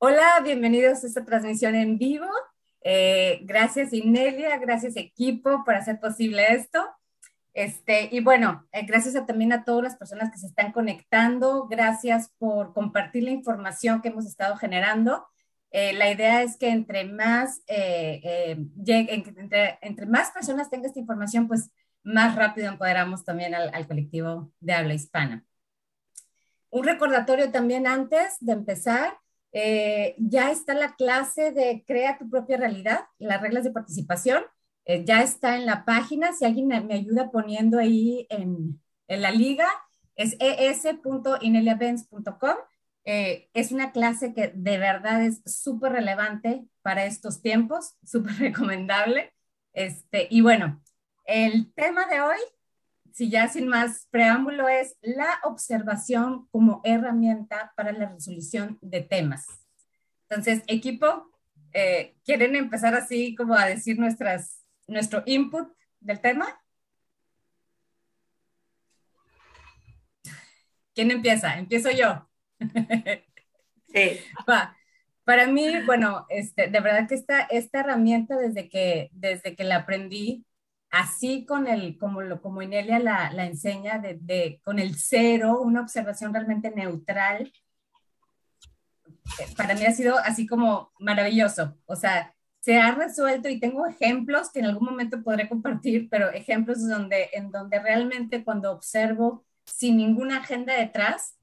Hola, bienvenidos a esta transmisión en vivo. Eh, gracias Inelia, gracias equipo por hacer posible esto. Este, y bueno, eh, gracias también a todas las personas que se están conectando. Gracias por compartir la información que hemos estado generando. Eh, la idea es que entre más, entre, entre, más personas tengan esta información, pues más rápido empoderamos también al, al colectivo de habla hispana. Un recordatorio también antes de empezar. Eh, ya está la clase de Crea tu propia realidad, las reglas de participación. Eh, ya está en la página. Si alguien me, ayuda poniendo ahí en, en la liga, es es.ineliabenz.com. Eh, es una clase que de verdad es súper relevante para estos tiempos, súper recomendable. Este, y bueno, el tema de hoy si ya sin más preámbulo, es la observación como herramienta para la resolución de temas. Entonces, equipo, eh, ¿quieren empezar así como a decir nuestras, nuestro input del tema? ¿Quién empieza? Empiezo yo. Sí. Para mí, bueno, este, de verdad que esta, esta herramienta desde que, desde que la aprendí, así con el, como, lo, como Inelia la, la enseña, de, con el cero, una observación realmente neutral, para mí ha sido así como maravilloso. O sea, se ha resuelto y tengo ejemplos que en algún momento podré compartir, pero ejemplos donde, en donde realmente cuando observo sin ninguna agenda detrás,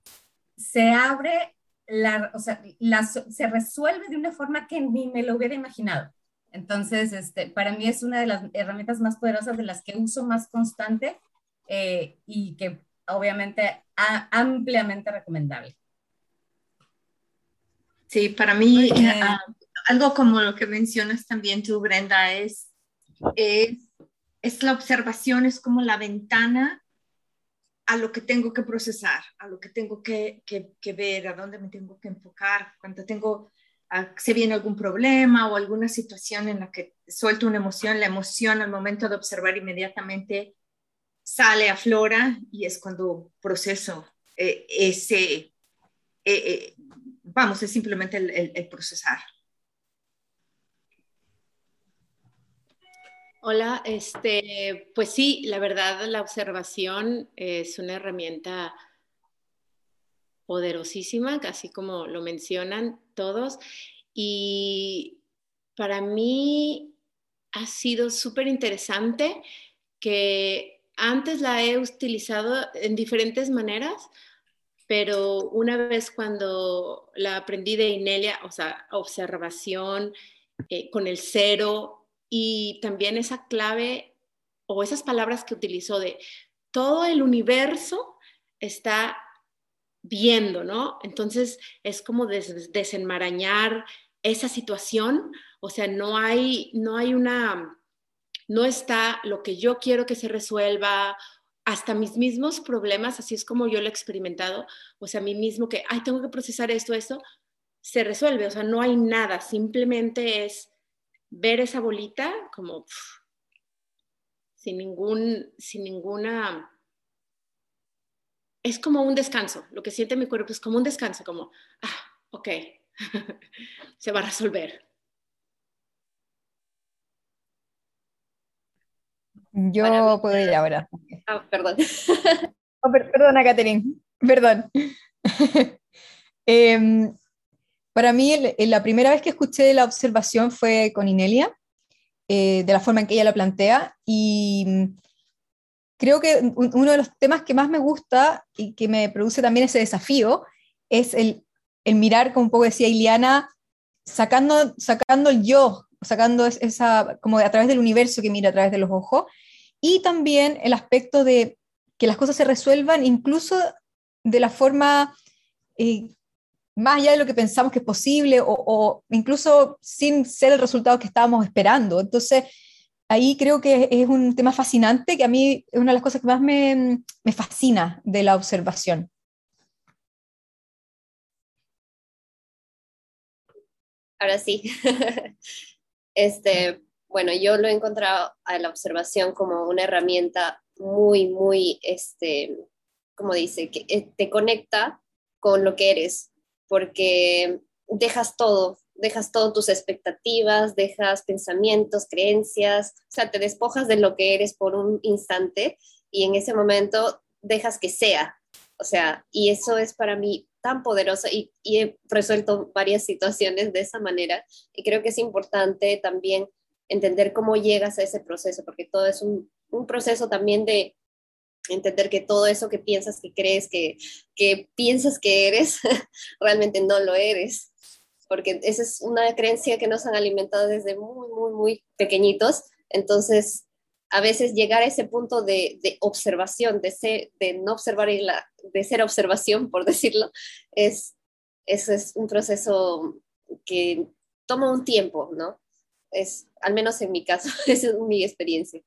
se abre, la, o sea, se resuelve de una forma que ni me lo hubiera imaginado. Entonces, este, para mí es una de las herramientas más poderosas de las que uso más constante eh, y que obviamente ampliamente recomendable. Sí, para mí ah, algo como lo que mencionas también tú, Brenda, es, es, la observación, es como la ventana a lo que tengo que procesar, a lo que tengo que, que, que ver, a dónde me tengo que enfocar, cuando tengo se viene algún problema o alguna situación en la que suelto una emoción, la emoción al momento de observar inmediatamente sale, aflora y es cuando proceso eh, ese, eh, eh, vamos, es simplemente el, procesar. Hola, este, pues sí, la verdad la observación es una herramienta poderosísima, casi como lo mencionan todos. Y para mí ha sido súper interesante que antes la he utilizado en diferentes maneras, pero una vez cuando la aprendí de Inelia, o sea, observación eh, con el cero y también esa clave o esas palabras que utilizó de todo el universo está viendo, ¿no? Entonces es como desenmarañar esa situación, o sea, no hay, no hay una, no está lo que yo quiero que se resuelva, hasta mis mismos problemas, así es como yo lo he experimentado, o sea, a mí mismo que, ay, tengo que procesar esto, esto, se resuelve, o sea, no hay nada, simplemente es ver esa bolita como sin ningún, sin ninguna es como un descanso, lo que siente mi cuerpo es como un descanso, como, ah, ok, se va a resolver. Yo puedo ir ahora. Ah, perdón. Oh, perdona, Catherine, perdón. Em, para mí, la primera vez que escuché la observación fue con Inelia, eh, de la forma en que ella la plantea, y creo que uno de los temas que más me gusta y que me produce también ese desafío es el, mirar, como un poco decía Iliana, sacando, sacando el yo, sacando esa, como a través del universo que mira a través de los ojos, y también el aspecto de que las cosas se resuelvan incluso de la forma eh, más allá de lo que pensamos que es posible o, o, incluso sin ser el resultado que estábamos esperando. Entonces, ahí creo que es un tema fascinante que a mí es una de las cosas que más me, fascina de la observación. Ahora sí. este, bueno, yo lo he encontrado a la observación como una herramienta muy, muy, este, como dice, que eh, te conecta con lo que eres, porque dejas todo, dejas todas tus expectativas, dejas pensamientos, creencias, o sea, te despojas de lo que eres por un instante y en ese momento dejas que sea. O sea, y eso es para mí tan poderoso y, he resuelto varias situaciones de esa manera y creo que es importante también entender cómo llegas a ese proceso, porque todo es un, un proceso también de entender que todo eso que piensas que crees que, que piensas que eres, realmente no lo eres, porque esa es una creencia que nos han alimentado desde muy, muy, muy pequeñitos. Entonces, a veces llegar a ese punto de, de observación, de, ser, de no observar y la, de ser observación, por decirlo, es, eso es un proceso que toma un tiempo, ¿no? Es, al menos en mi caso, es mi experiencia.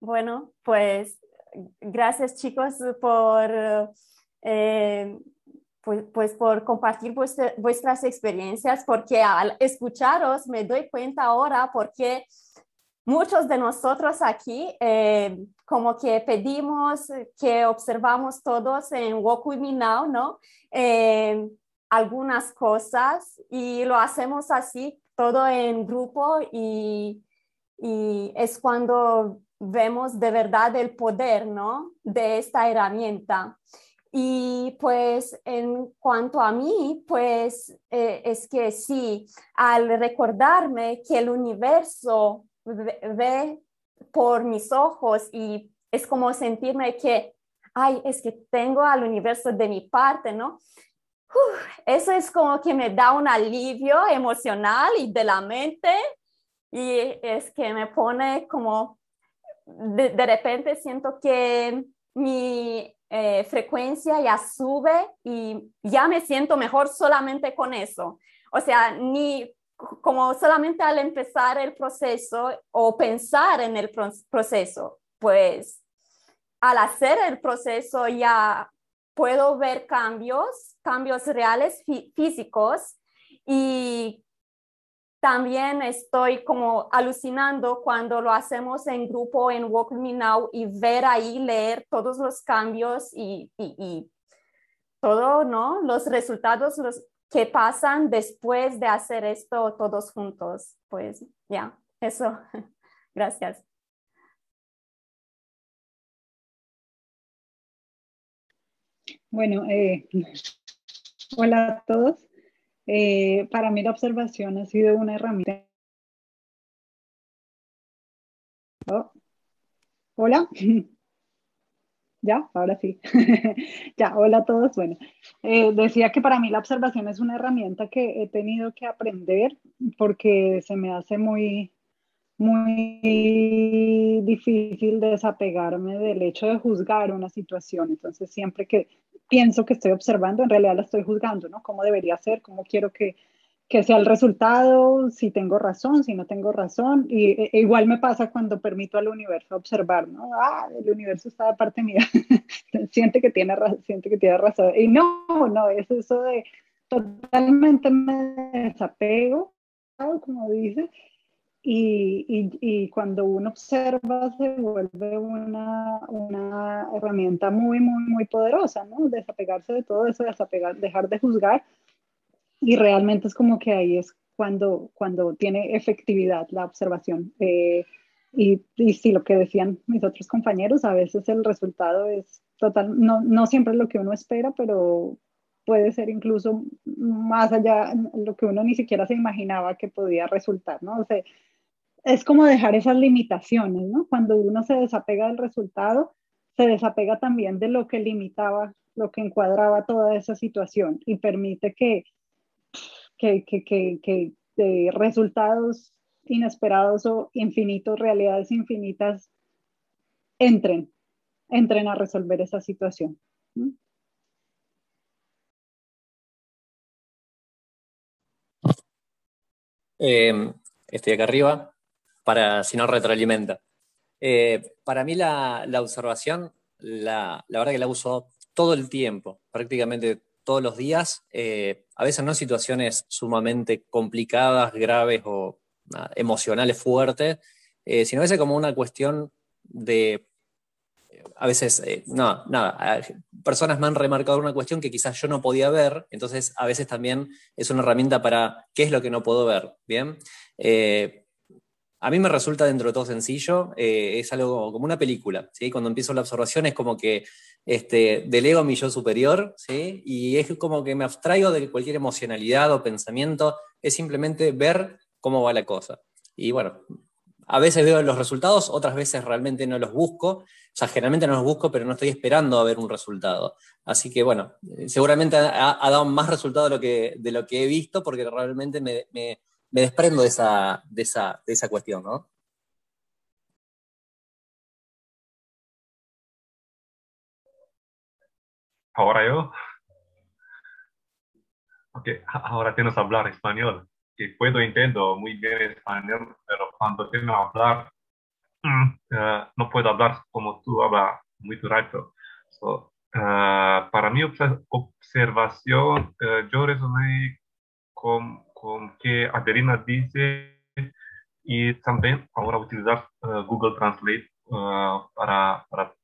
Bueno, pues gracias chicos por, eh, pues, pues, por compartir vuestras experiencias, porque al escucharos me doy cuenta ahora porque muchos de nosotros aquí eh, como que pedimos que observamos todos en Walk With Me Now, ¿no? Eh, algunas cosas y lo hacemos así, todo en grupo y, y es cuando vemos de verdad el poder, ¿no? De esta herramienta. Y pues en cuanto a mí, pues eh, es que sí, al recordarme que el universo ve, por mis ojos y es como sentirme que, ay, es que tengo al universo de mi parte, ¿no? eso es como que me da un alivio emocional y de la mente y es que me pone como de, repente siento que mi eh, frecuencia ya sube y ya me siento mejor solamente con eso. O sea, ni como solamente al empezar el proceso o pensar en el proceso, pues al hacer el proceso ya puedo ver cambios, cambios reales físicos y también estoy como alucinando cuando lo hacemos en grupo en Walk Me Now y ver ahí, leer todos los cambios y, y, todo, ¿no? Los resultados los que pasan después de hacer esto todos juntos. Pues ya, eso. Gracias. Bueno, eh, hola a todos. Eh, para mí la observación ha sido una herramienta. Hola. Ya, ahora sí. ya, hola a todos. Bueno, eh, decía que para mí la observación es una herramienta que he tenido que aprender porque se me hace muy, muy difícil desapegarme del hecho de juzgar una situación. Entonces, siempre que pienso que estoy observando, en realidad la estoy juzgando, ¿no? ¿Cómo debería ser? ¿Cómo quiero que, que sea el resultado? Si tengo razón, si no tengo razón. Y e, e igual me pasa cuando permito al universo observar, ¿no? Ah, el universo está de parte mía. siente, que tiene, siente que tiene razón. Y no, no, es eso de totalmente me desapego, como dice, y, y, cuando uno observa se vuelve una, una, herramienta muy, muy, muy poderosa, ¿no? Desapegarse de todo eso, desapegar, dejar de juzgar y realmente es como que ahí es cuando, cuando tiene efectividad la observación. Eh, y, y sí, lo que decían mis otros compañeros, a veces el resultado es total, no, no siempre lo que uno espera, pero puede ser incluso más allá lo que uno ni siquiera se imaginaba que podía resultar, ¿no? O sea, es como dejar esas limitaciones, ¿no? Cuando uno se desapega del resultado, se desapega también de lo que limitaba, lo que encuadraba toda esa situación y permite que, que, que, que, resultados inesperados o infinitos, realidades infinitas, entren, entren a resolver esa situación. Eh, estoy acá arriba para si no retroalimenta. Eh, para mí la, observación, la, verdad que la uso todo el tiempo, prácticamente todos los días, eh, a veces no en situaciones sumamente complicadas, graves o emocionales fuertes, eh, sino a veces como una cuestión de a veces, eh, no, nada, personas me han remarcado una cuestión que quizás yo no podía ver, entonces a veces también es una herramienta para qué es lo que no puedo ver, ¿bien? Eh, a mí me resulta dentro de todo sencillo, es algo como una película, ¿sí? Cuando empiezo la observación es como que este, delego mi yo superior, ¿sí? Y es como que me abstraigo de cualquier emocionalidad o pensamiento, es simplemente ver cómo va la cosa. Y bueno, a veces veo los resultados, otras veces realmente no los busco. O sea, generalmente no los busco, pero no estoy esperando a ver un resultado. Así que bueno, seguramente ha, dado más resultado de lo que he visto porque realmente me, desprendo de esa, de, esa, de esa cuestión, ¿no? Ahora yo. Ok, ahora tienes que hablar español que puedo entiendo muy bien español, pero cuando tengo que hablar, eh, no puedo hablar como tú hablas muy rápido. Eh, para mi observación, eh, yo resoné con, con que Adelina dice y también ahora utilizar Google Translate para, para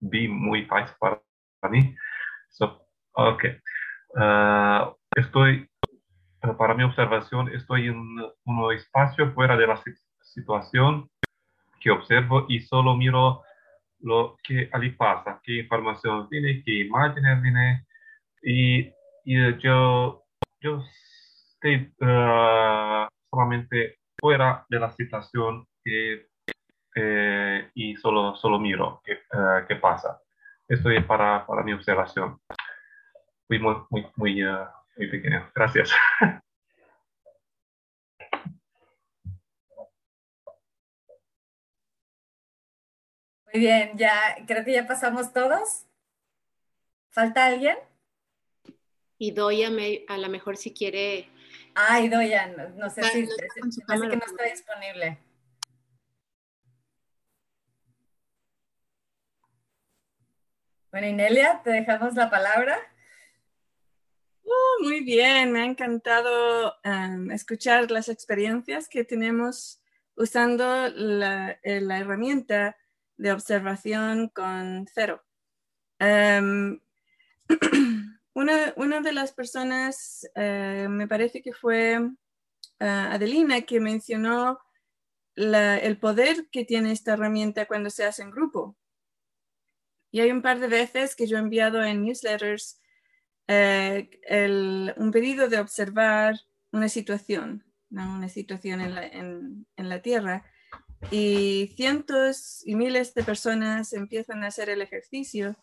be muy fácil para, mí. So, ok. estoy para mi observación, estoy en un espacio fuera de la situación que observo y solo miro lo que allí pasa, qué información viene, qué imágenes viene y, y yo, yo estoy uh, solamente fuera de la situación que, eh, y solo, solo miro qué, uh, qué pasa. Esto es para, para mi observación. Fui muy, muy, muy, uh, muy pequeño. Gracias. Muy bien, ya creo que ya pasamos todos. ¿Falta alguien? Y Doya me, a lo mejor si quiere. Ay, Doya, no, sé si, parece que no está disponible. Bueno, Inelia, te dejamos la palabra. Oh, muy bien, me ha encantado em, escuchar las experiencias que tenemos usando la, eh, la herramienta de observación con cero. Em, una, de las personas, eh, me parece que fue eh, Adelina, que mencionó el poder que tiene esta herramienta cuando se hace en grupo. Y hay un par de veces que yo he enviado en newsletters eh, un pedido de observar una situación, una situación en la Tierra y cientos y miles de personas empiezan a hacer el ejercicio.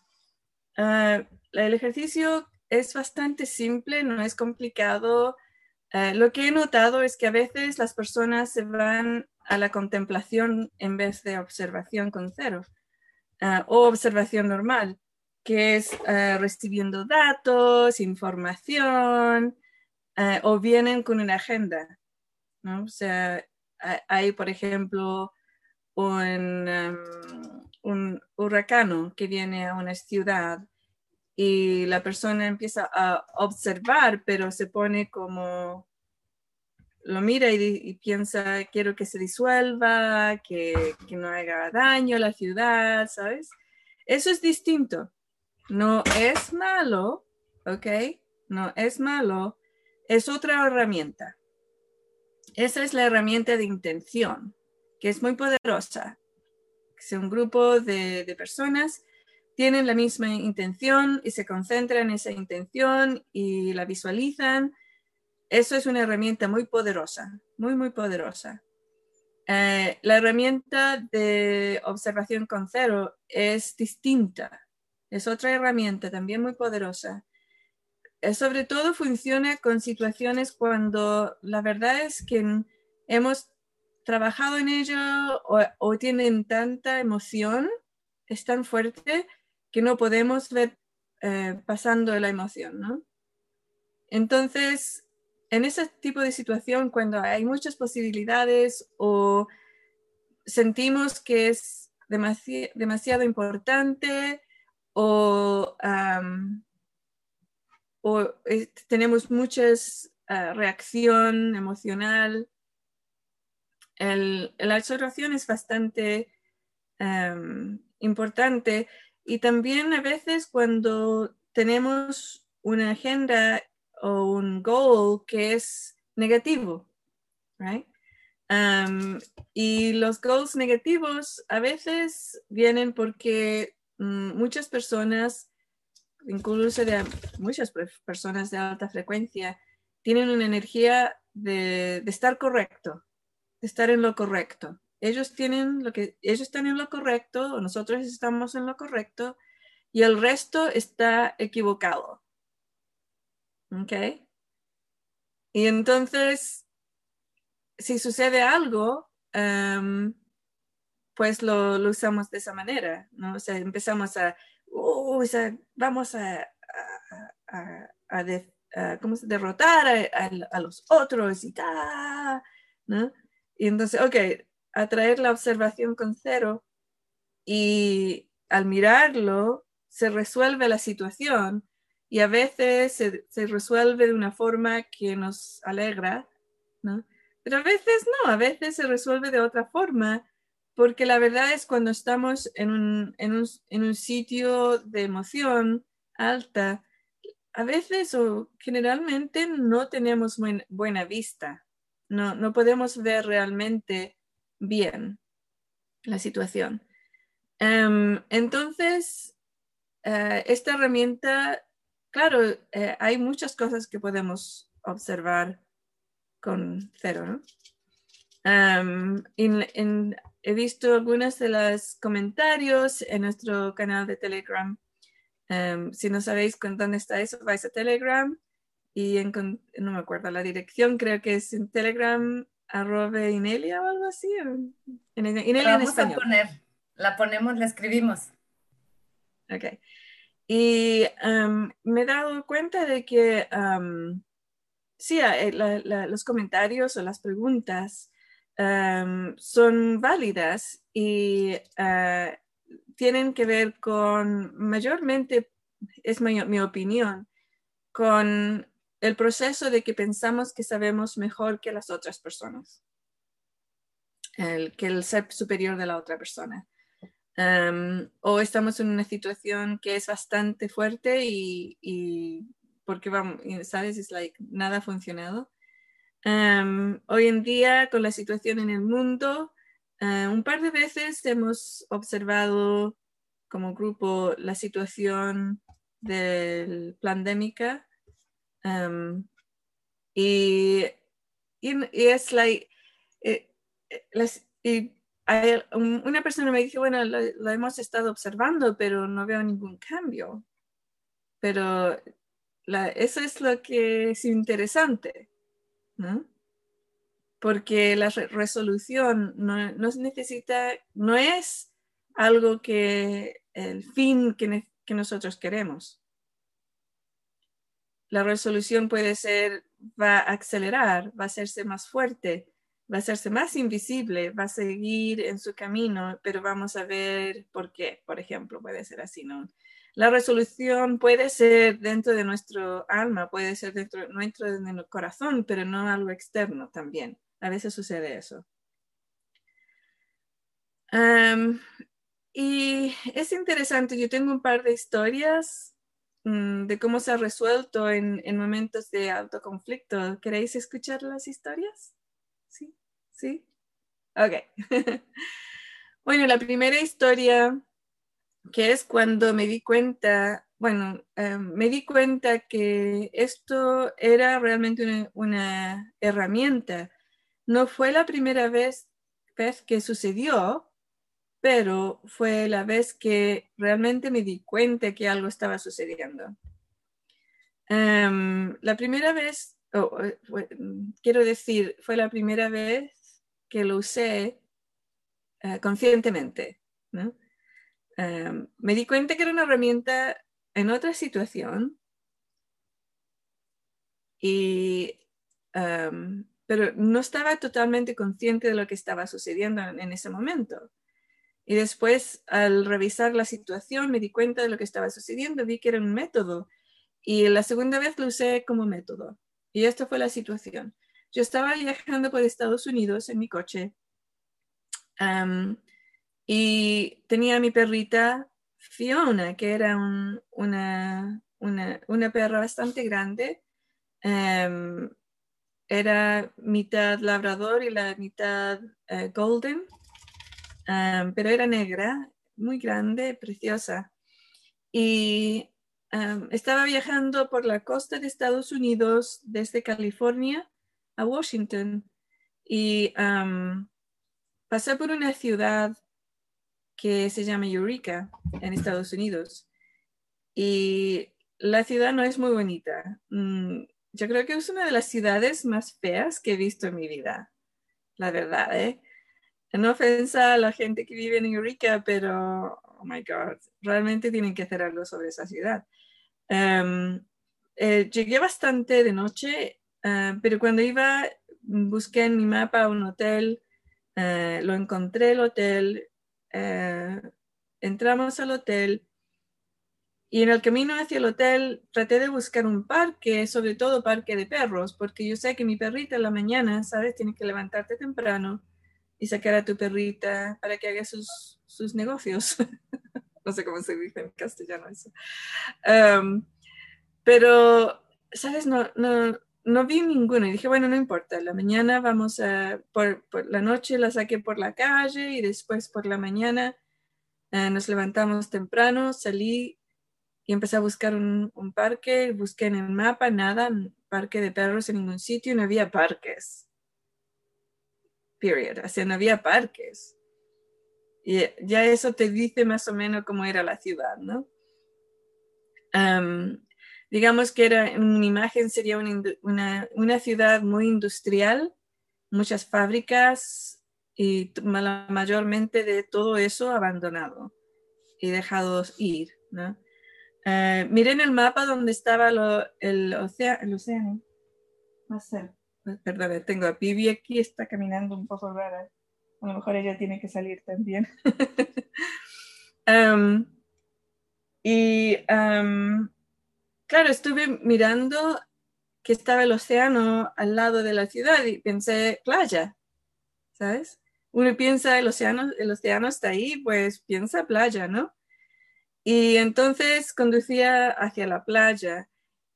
Ah, el ejercicio es bastante simple, no es complicado. Ah, lo que he notado es que a veces las personas se van a la contemplación en vez de observación con cero ah, o observación normal, que es recibiendo datos, información o vienen con una agenda. ¿no? O sea, hay, por ejemplo, un, em, un huracán que viene a una ciudad y la persona empieza a observar, pero se pone como, lo mira y, piensa, quiero que se disuelva, que, que, no haga daño a la ciudad, ¿sabes? Eso es distinto. No es malo, ¿ok? No es malo, es otra herramienta. Esa es la herramienta de intención, que es muy poderosa. Si un grupo de, personas tienen la misma intención y se concentran en esa intención y la visualizan, eso es una herramienta muy poderosa, muy, muy poderosa. Eh, la herramienta de observación con cero es distinta, es otra herramienta también muy poderosa eh, sobre todo funciona con situaciones cuando la verdad es que hemos trabajado en ello o, tienen tanta emoción, es tan fuerte que no podemos ver eh, pasando la emoción, ¿no? Entonces, en ese tipo de situación, cuando hay muchas posibilidades o sentimos que es demasiado importante o eh, tenemos muchas uh, reacción emocional. El, la observación es bastante em, importante. Y también a veces cuando tenemos una agenda o un goal que es negativo, right? Um, y los goals negativos a veces vienen porque mm, muchas personas, incluso de muchas personas de alta frecuencia, tienen una energía de, de, estar correcto, de estar en lo correcto. Ellos tienen lo que ellos están en lo correcto, o nosotros estamos en lo correcto, y el resto está equivocado. ¿Ok? Y entonces, si sucede algo, em, pues lo, usamos de esa manera, ¿no? O sea, empezamos a, vamos a, a, derrotar a, los otros y tal, ¿no? Y entonces, ok, atraer la observación con cero y al mirarlo se resuelve la situación y a veces se, resuelve de una forma que nos alegra, ¿no? Pero a veces no, a veces se resuelve de otra forma, porque la verdad es cuando estamos en un, en un, en un sitio de emoción alta, a veces o generalmente no tenemos buena vista, no, no podemos ver realmente bien la situación. Em, entonces, eh, esta herramienta, claro, eh, hay muchas cosas que podemos observar con cero, ¿no? he visto algunos de los comentarios en nuestro canal de Telegram. si no sabéis con dónde está eso, vais a Telegram y en, no me acuerdo la dirección, creo que es en Telegram arroba Inelia o algo así. Inelia vamos en español. A poner, la ponemos, la escribimos. Ok. Y me he dado cuenta de que sí, eh, los comentarios o las preguntas son válidas y ah, tienen que ver con, mayormente, es mi, mi, opinión, con el proceso de que pensamos que sabemos mejor que las otras personas, el, que el ser superior de la otra persona. O estamos en una situación que es bastante fuerte y, porque vamos, sabes, es like nada ha funcionado. hoy en día, con la situación en el mundo, eh, un par de veces hemos observado como grupo la situación del pandémica y, y, es like, eh, eh, una persona me dice, bueno, lo, hemos estado observando, pero no veo ningún cambio. Pero eso es lo que es interesante. Porque la resolución no, no, necesita, no es algo que el fin que, que nosotros queremos. La resolución puede ser, va a acelerar, va a hacerse más fuerte, va a hacerse más invisible, va a seguir en su camino, pero vamos a ver por qué, por ejemplo, puede ser así, ¿no? La resolución puede ser dentro de nuestro alma, puede ser dentro, de nuestro corazón, pero no algo externo también. A veces sucede eso. y es interesante, yo tengo un par de historias de cómo se ha resuelto en, en momentos de alto conflicto. ¿Queréis escuchar las historias? ¿Sí? Ok. bueno, la primera historia, que es cuando me di cuenta, bueno, em, me di cuenta que esto era realmente una, herramienta. No fue la primera vez, vez que sucedió, pero fue la vez que realmente me di cuenta que algo estaba sucediendo. Em, la primera vez, eh, quiero decir, fue la primera vez que lo usé eh, conscientemente. Em, me di cuenta que era una herramienta en otra situación, y, em, pero no estaba totalmente consciente de lo que estaba sucediendo en, ese momento. Y después, al revisar la situación, me di cuenta de lo que estaba sucediendo, vi que era un método. Y la segunda vez lo usé como método. Y esta fue la situación. Yo estaba viajando por Estados Unidos en mi coche Y tenía mi perrita Fiona, que era una, una, perra bastante grande. Em, era mitad labrador y la mitad eh, golden, pero era negra, muy grande, preciosa. Y estaba viajando por la costa de Estados Unidos desde California a Washington y pasé por una ciudad que se llama Eureka en Estados Unidos. Y la ciudad no es muy bonita. Mm, yo creo que es una de las ciudades más feas que he visto en mi vida, la verdad, ¿eh? No ofensa a la gente que vive en Eureka, pero, oh my God, realmente tienen que hacer algo sobre esa ciudad. Em, eh, llegué bastante de noche, eh, pero cuando iba, busqué en mi mapa un hotel, eh, lo encontré el hotel, entramos al hotel y en el camino hacia el hotel traté de buscar un parque, sobre todo parque de perros, porque yo sé que mi perrita en la mañana, ¿sabes? Tiene que levantarte temprano y sacar a tu perrita para que haga sus, sus negocios. no sé cómo se dice en castellano eso. Pero, ¿sabes? No, no, no vi ninguno. Y dije, bueno, no importa, la mañana vamos a, por, por la noche la saqué por la calle y después por la mañana eh, nos levantamos temprano, salí y empecé a buscar un, parque, busqué en el mapa, nada, parque de perros en ningún sitio, no había parques. Period. O no había parques. Y ya eso te dice más o menos cómo era la ciudad, ¿no? digamos que era una imagen, sería una, una, ciudad muy industrial, muchas fábricas y mayormente de todo eso abandonado y dejados ir, ¿no? Eh, miren el mapa donde estaba el, océano, el. Perdón, tengo a Pibi aquí, está caminando un poco rara. A lo mejor ella tiene que salir también. Y claro, estuve mirando que estaba el océano al lado de la ciudad y pensé playa, ¿sabes? Uno piensa el océano, el océano está ahí, pues piensa playa, ¿no? Y entonces conducía hacia la playa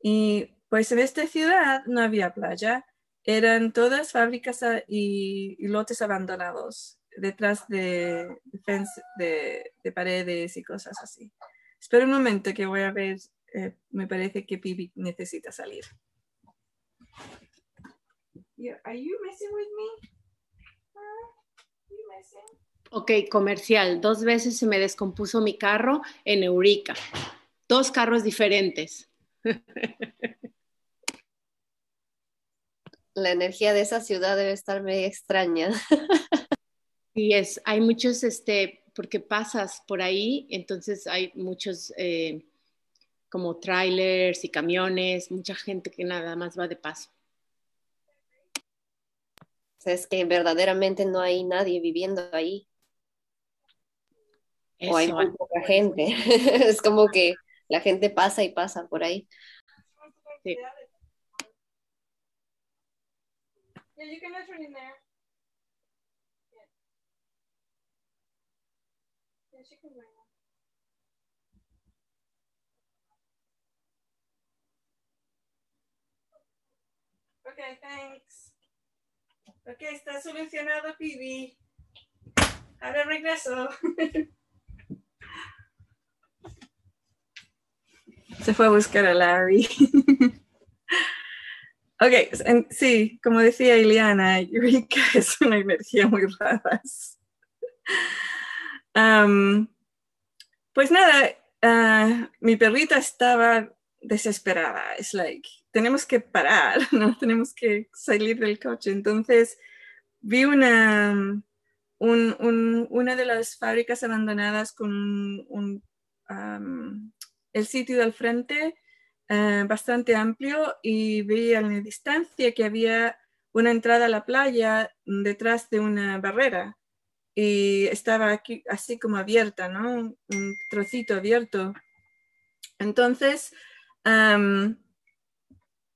y pues en esta ciudad no había playa, eran todas fábricas y, lotes abandonados detrás de, de, paredes y cosas así. Espera un momento que voy a ver, eh, me parece que Pibi necesita salir. Are you messing with me? Ok, comercial. Dos veces se me descompuso mi carro en Eurica. Dos carros diferentes. La energía de esa ciudad debe estar medio extraña. Sí, es. Hay muchos, este, porque pasas por ahí, entonces hay muchos eh, como trailers y camiones, mucha gente que nada más va de paso. es que verdaderamente no hay nadie viviendo ahí o hay muy poca gente. es como que la gente pasa y pasa por ahí. Sí. Okay, thanks. Ok, está solucionado, Pibi. Ahora regreso. Se fue a buscar a Larry. ok, sí, como decía Ileana, Eureka es una energía muy rara. pues nada, ah, mi perrita estaba desesperada. Es like, tenemos que parar, ¿no? Tenemos que salir del coche. Entonces vi una, una de las fábricas abandonadas con un, el sitio del frente eh, bastante amplio y vi a la distancia que había una entrada a la playa detrás de una barrera y estaba aquí así como abierta, ¿no? Un trocito abierto. Entonces,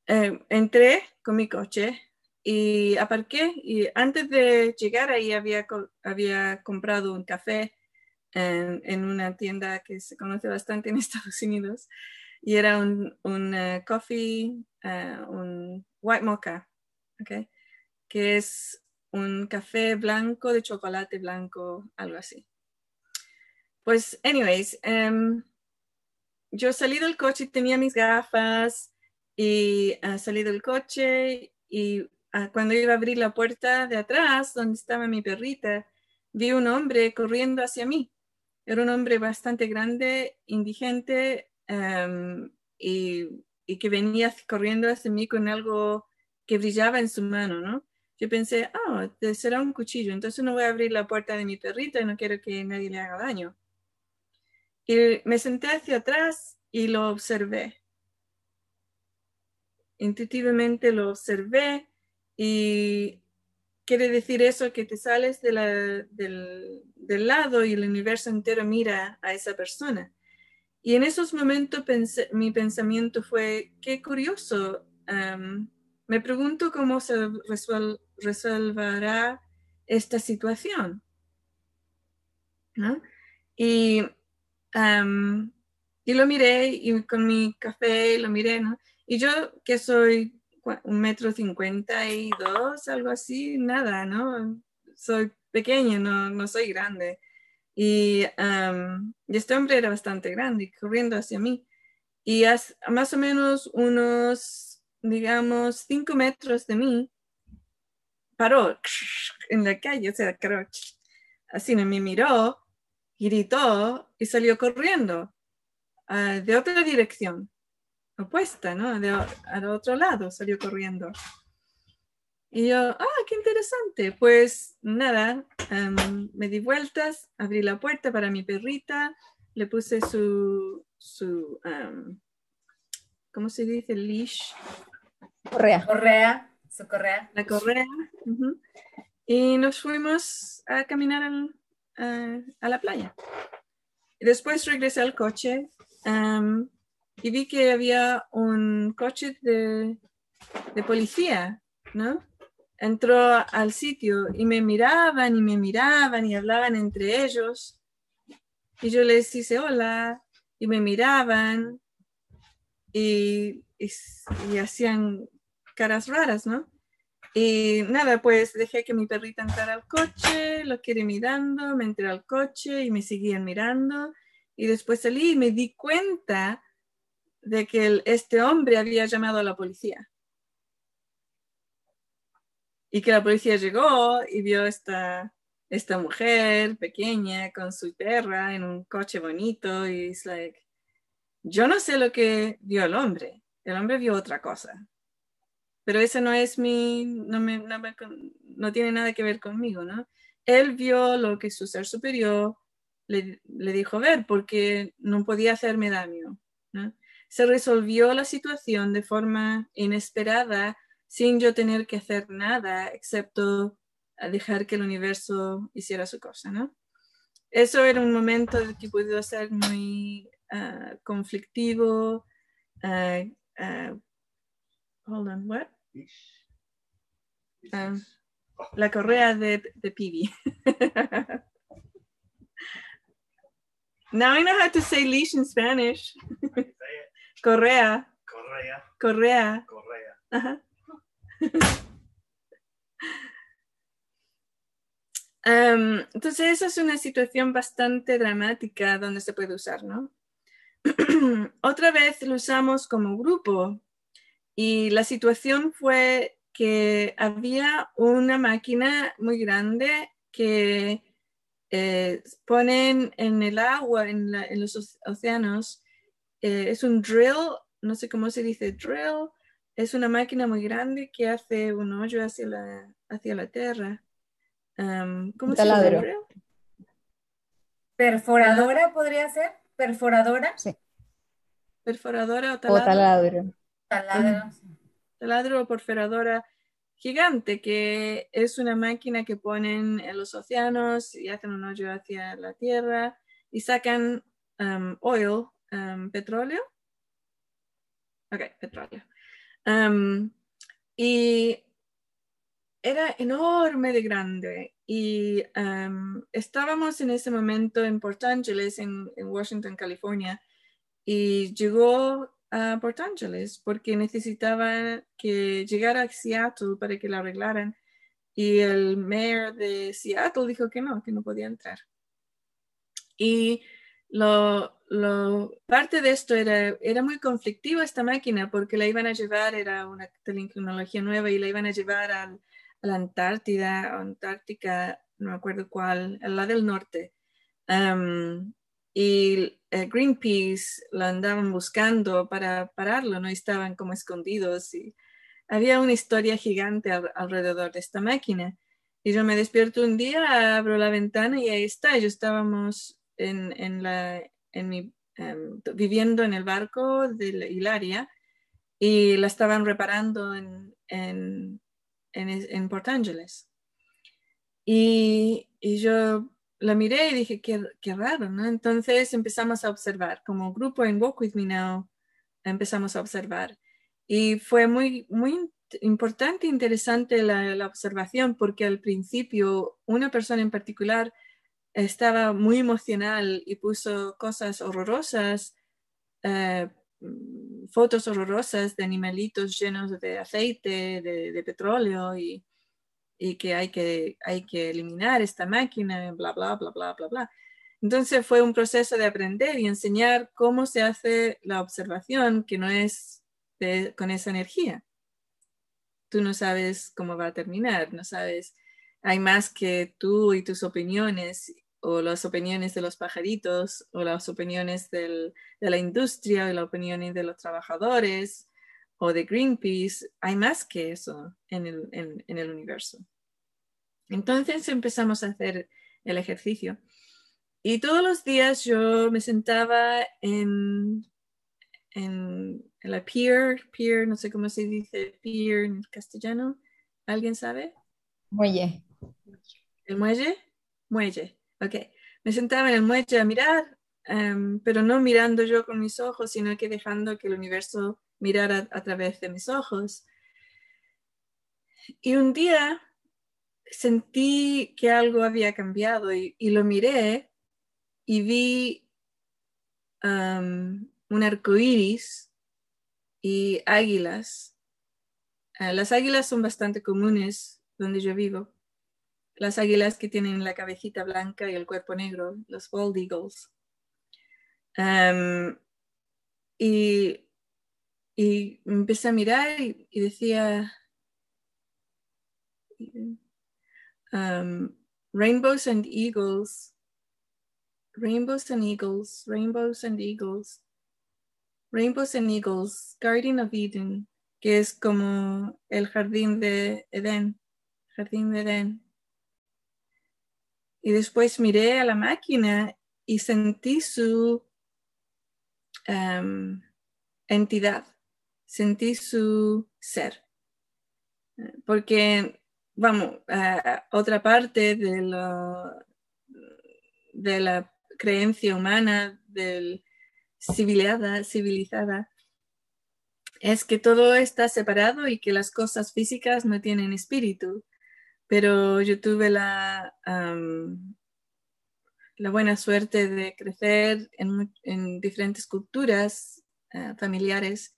eh, entré con mi coche y aparqué y antes de llegar ahí había, había comprado un café en, una tienda que se conoce bastante en Estados Unidos y era un, un eh, coffee, eh, un white mocha, okay, que es un café blanco de chocolate blanco, algo así. Pues, anyways, um, yo salí del coche, tenía mis gafas y uh, salí del coche y uh, cuando iba a abrir la puerta de atrás, donde estaba mi perrita, vi un hombre corriendo hacia mí. Era un hombre bastante grande, indigente um, y, y, que venía corriendo hacia mí con algo que brillaba en su mano, ¿no? Yo pensé, ah, será un cuchillo, entonces no voy a abrir la puerta de mi perrita y no quiero que nadie le haga daño. Y me senté hacia atrás y lo observé. Intuitivamente lo observé y quiere decir eso que te sales del, lado y el universo entero mira a esa persona. Y en esos momentos mi pensamiento fue, qué curioso, me pregunto cómo se resolverá esta situación. Y y lo miré y con mi café lo miré, ¿no? Y yo que soy un metro cincuenta y dos, algo así, nada, ¿no? Soy pequeña, no, no soy grande. Y, este hombre era bastante grande, corriendo hacia mí. Y más o menos unos, digamos, cinco metros de mí, paró en la calle, o sea, así me miró gritó y salió corriendo uh, de otra dirección, opuesta, ¿no? De, al otro lado salió corriendo. Y yo, ah, qué interesante. Pues nada, um, me di vueltas, abrí la puerta para mi perrita, le puse su, su um, ¿cómo se dice? Leash. Correa. Correa, su correa. La correa. Uh -huh. Y nos fuimos a caminar al, a la playa. Y después regresé al coche y vi que había un coche de, de policía, ¿no? Entró al sitio y me miraban y me miraban y hablaban entre ellos. Y yo les hice hola y me miraban y, y hacían caras raras, ¿no? Y nada, pues dejé que mi perrita entrara al coche, lo quedé mirando, me entré al coche y me seguían mirando. Y después salí y me di cuenta de que este hombre había llamado a la policía. Y que la policía llegó y vio esta, esta mujer pequeña con su perra en un coche bonito y es like, yo no sé lo que vio el hombre, el hombre vio otra cosa pero ese no es mi, no, me, no, tiene nada que ver conmigo, ¿no? Él vio lo que su ser superior le, le dijo ver porque no podía hacerme daño, ¿no? Se resolvió la situación de forma inesperada sin yo tener que hacer nada excepto dejar que el universo hiciera su cosa, ¿no? Eso era un momento que pudo ser muy uh, conflictivo, uh, uh, Hold on, what? Um, la correa de, de Pibi. now I know how to say leash in Spanish. Correa. Correa. Correa. Correa. -huh. Um, entonces, esa es una situación bastante dramática donde se puede usar, ¿no? Otra vez lo usamos como grupo y la situación fue que había una máquina muy grande que eh, ponen en el agua, en, los océanos. Eh, es un drill, no sé cómo se dice drill, es una máquina muy grande que hace un hoyo hacia la, hacia la tierra. ¿Cómo se llama? ¿Perforadora podría ser? ¿Perforadora? Sí. ¿Perforadora o taladro? O taladro. Taladro. Taladro o perforadora gigante, que es una máquina que ponen en los océanos y hacen un hoyo hacia la tierra y sacan um, oil, um, petróleo. Ok, petróleo. Um, y era enorme de grande y em, estábamos en ese momento en Port Angeles, en, en, Washington, California, y llegó a Port Angeles porque necesitaba que llegara a Seattle para que la arreglaran y el mayor de Seattle dijo que no, que no podía entrar. Y lo, lo, parte de esto era, era muy conflictiva esta máquina porque la iban a llevar, era una tecnología nueva y la iban a llevar al, a la Antártida, Antártica, no me acuerdo cuál, a la del norte. y eh, Greenpeace la andaban buscando para pararlo, no estaban como escondidos y había una historia gigante alrededor de esta máquina. Y yo me despierto un día, abro la ventana y ahí está. Yo estábamos en, en la, en mi, em, viviendo en el barco de Hilaria y la estaban reparando en, en, en, Port Angeles. Y, y, yo la miré y dije, qué, qué, raro, ¿no? Entonces empezamos a observar, como grupo en Walk With Me Now, empezamos a observar. Y fue muy, muy importante interesante la, la, observación porque al principio una persona en particular estaba muy emocional y puso cosas horrorosas, eh, fotos horrorosas de animalitos llenos de aceite, de, de petróleo y, y, que, hay que hay que eliminar esta máquina, bla, bla, bla, bla, bla, bla. Entonces fue un proceso de aprender y enseñar cómo se hace la observación que no es con esa energía. Tú no sabes cómo va a terminar, no sabes, hay más que tú y tus opiniones o las opiniones de los pajaritos o las opiniones de la industria o las opiniones de los trabajadores o de Greenpeace, hay más que eso en el, universo. Entonces empezamos a hacer el ejercicio. Y todos los días yo me sentaba en en, la pier, pier, no sé cómo se dice pier en castellano. ¿Alguien sabe? Muelle. ¿El muelle? Muelle, ok. Me sentaba en el muelle a mirar, em, pero no mirando yo con mis ojos, sino que dejando que el universo mirara a, través de mis ojos. Y un día sentí que algo había cambiado y, lo miré y vi um, un arco iris y águilas. Ah, las águilas son bastante comunes donde yo vivo. Las águilas que tienen la cabecita blanca y el cuerpo negro, los bald eagles. y, y, empecé a mirar y, decía rainbows and eagles, rainbows and eagles, rainbows and eagles. Rainbows and Eagles, Garden of Eden, que es como el jardín de Edén, jardín de Edén. Y después miré a la máquina y sentí su em, entidad, sentí su ser. Porque, vamos, otra parte de, de la creencia humana, del civilizada, civilizada es que todo está separado y que las cosas físicas no tienen espíritu. Pero yo tuve la, la buena suerte de crecer en, diferentes culturas eh, familiares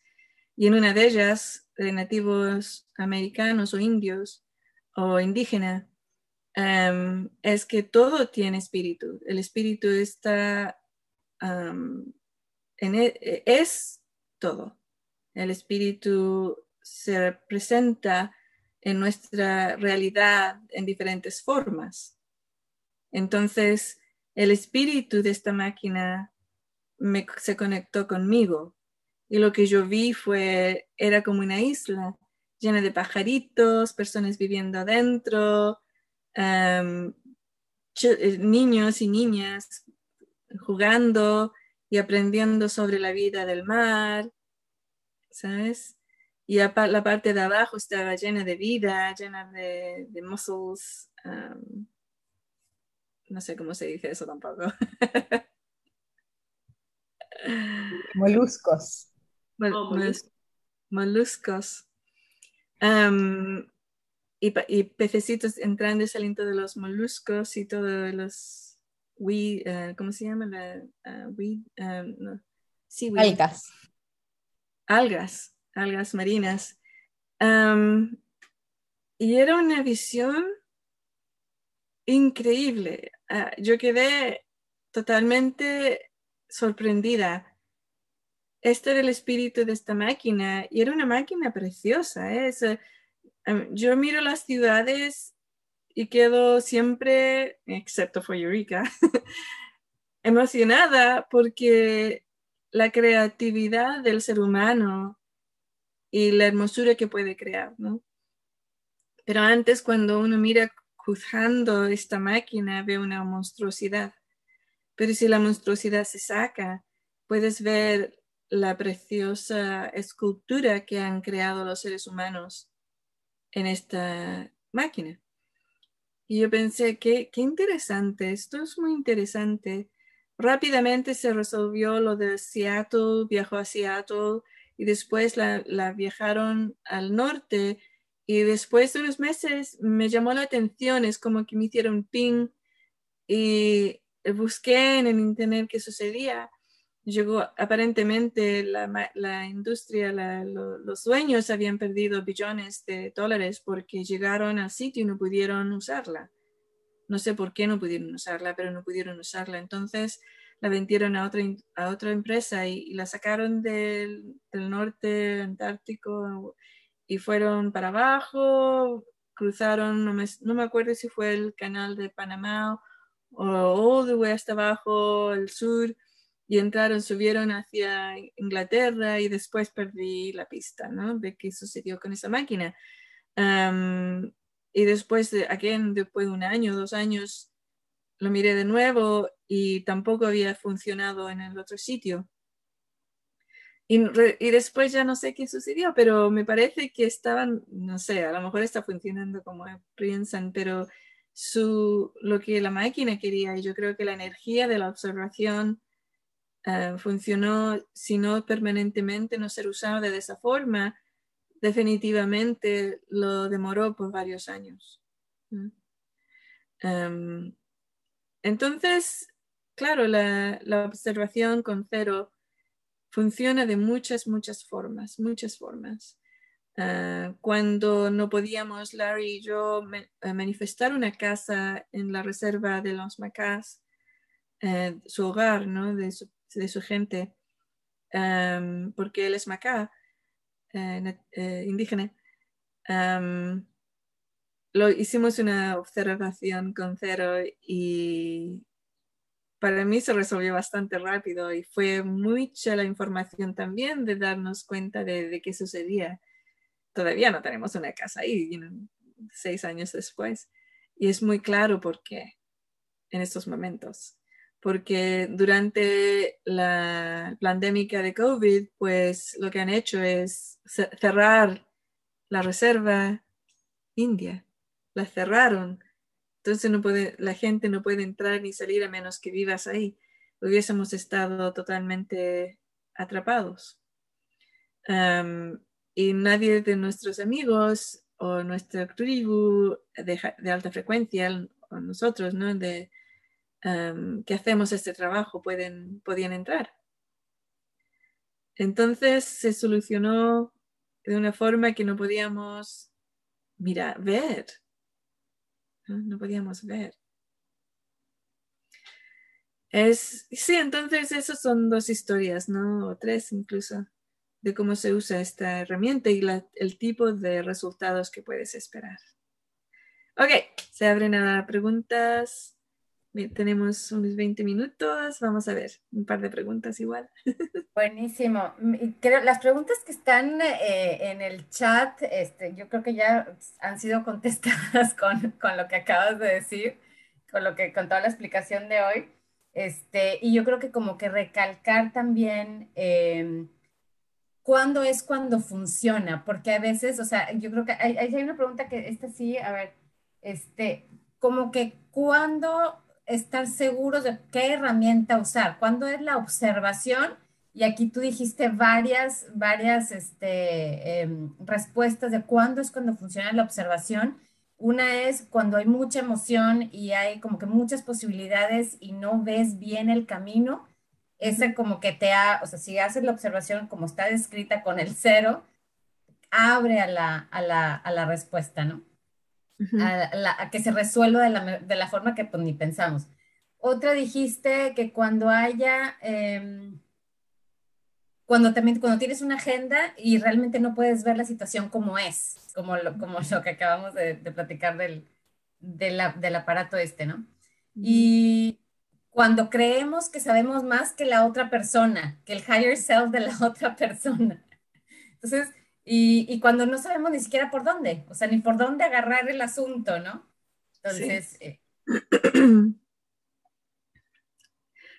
y en una de ellas, de nativos americanos o indios o indígena, es que todo tiene espíritu. El espíritu está e, e, es todo. El espíritu se presenta en nuestra realidad en diferentes formas. Entonces, el espíritu de esta máquina se conectó conmigo y lo que yo vi fue, era como una isla llena de pajaritos, personas viviendo adentro, em, eh, niños y niñas jugando, y aprendiendo sobre la vida del mar, ¿sabes? Y la parte de abajo estaba llena de vida, llena de, de muscles. Um, no sé cómo se dice eso tampoco. y, pececitos entrando y saliendo de los moluscos y todos los, uh, ¿cómo se llama? La, uh, uh, algas. Algas, algas marinas. Y era una visión increíble. Ah, yo quedé totalmente sorprendida. Este era el espíritu de esta máquina y era una máquina preciosa. ¿eh? yo miro las ciudades y quedo siempre, excepto for Eureka, emocionada porque la creatividad del ser humano y la hermosura que puede crear, ¿no? Pero antes, cuando uno mira juzgando esta máquina, ve una monstruosidad. Pero si la monstruosidad se saca, puedes ver la preciosa escultura que han creado los seres humanos en esta máquina. Y yo pensé, qué, qué interesante, esto es muy interesante. Rápidamente se resolvió lo de Seattle, viajó a Seattle y después la, viajaron al norte y después de unos meses me llamó la atención, es como que me hicieron ping y busqué en el internet qué sucedía llegó aparentemente la, la industria, los dueños habían perdido billones de dólares porque llegaron al sitio y no pudieron usarla. No sé por qué no pudieron usarla, pero no pudieron usarla. Entonces la vendieron a otra, a otra empresa y, la sacaron del, del, norte antártico y fueron para abajo, cruzaron, no me, no me acuerdo si fue el canal de Panamá o all the way hasta abajo, el sur y entraron, subieron hacia Inglaterra y después perdí la pista, ¿no? De qué sucedió con esa máquina. y después, de, again, después de un año, dos años, lo miré de nuevo y tampoco había funcionado en el otro sitio. Y, y, después ya no sé qué sucedió, pero me parece que estaban, no sé, a lo mejor está funcionando como piensan, pero su, lo que la máquina quería, y yo creo que la energía de la observación eh, funcionó, si no permanentemente, no ser usado de esa forma, definitivamente lo demoró por varios años. Em, entonces, claro, la, observación con cero funciona de muchas, muchas formas, muchas formas. Eh, cuando no podíamos, Larry y yo, eh, manifestar una casa en la reserva de los Macás, su hogar, ¿no? de su gente, porque él es macá, eh, indígena. Lo hicimos una observación con cero y para mí se resolvió bastante rápido y fue mucha la información también de darnos cuenta de, qué sucedía. Todavía no tenemos una casa ahí, seis años después. Y es muy claro por qué en estos momentos porque durante la pandemia de COVID, pues lo que han hecho es cerrar la reserva india, la cerraron. Entonces no puede, la gente no puede entrar ni salir a menos que vivas ahí. Hubiésemos estado totalmente atrapados. y nadie de nuestros amigos o nuestra tribu de, alta frecuencia, o nosotros, ¿no? De, que hacemos este trabajo pueden, podían entrar. Entonces se solucionó de una forma que no podíamos mirar, ver. No, podíamos ver. Es, sí, entonces esas son dos historias, ¿no? O tres incluso, de cómo se usa esta herramienta y el tipo de resultados que puedes esperar. Ok, se abren a preguntas. Tenemos unos 20 minutos, vamos a ver, un par de preguntas igual. Buenísimo. Creo, las preguntas que están eh, en el chat, este, yo creo que ya han sido contestadas con, con, lo que acabas de decir, con lo que con toda la explicación de hoy. Este, y yo creo que como que recalcar también eh, cuándo es cuando funciona, porque a veces, o sea, yo creo que hay, hay una pregunta que esta sí, a ver, este, como que cuando estar seguros de qué herramienta usar, cuándo es la observación. Y aquí tú dijiste varias, varias este, em, respuestas de cuándo es cuando funciona la observación. Una es cuando hay mucha emoción y hay como que muchas posibilidades y no ves bien el camino. Ese como que te ha, o sea, si haces la observación como está descrita con el cero, abre a la, a la, a la respuesta, ¿no? A, que se resuelva de la, de la forma que pues, ni pensamos. Otra dijiste que cuando haya, em, cuando también, cuando tienes una agenda y realmente no puedes ver la situación como es, como lo, como lo que acabamos de, de platicar del, de la, del aparato este, ¿no? Y cuando creemos que sabemos más que la otra persona, que el higher self de la otra persona. Entonces, y, cuando no sabemos ni siquiera por dónde, o sea, ni por dónde agarrar el asunto, ¿no? Entonces... Sí. Eh,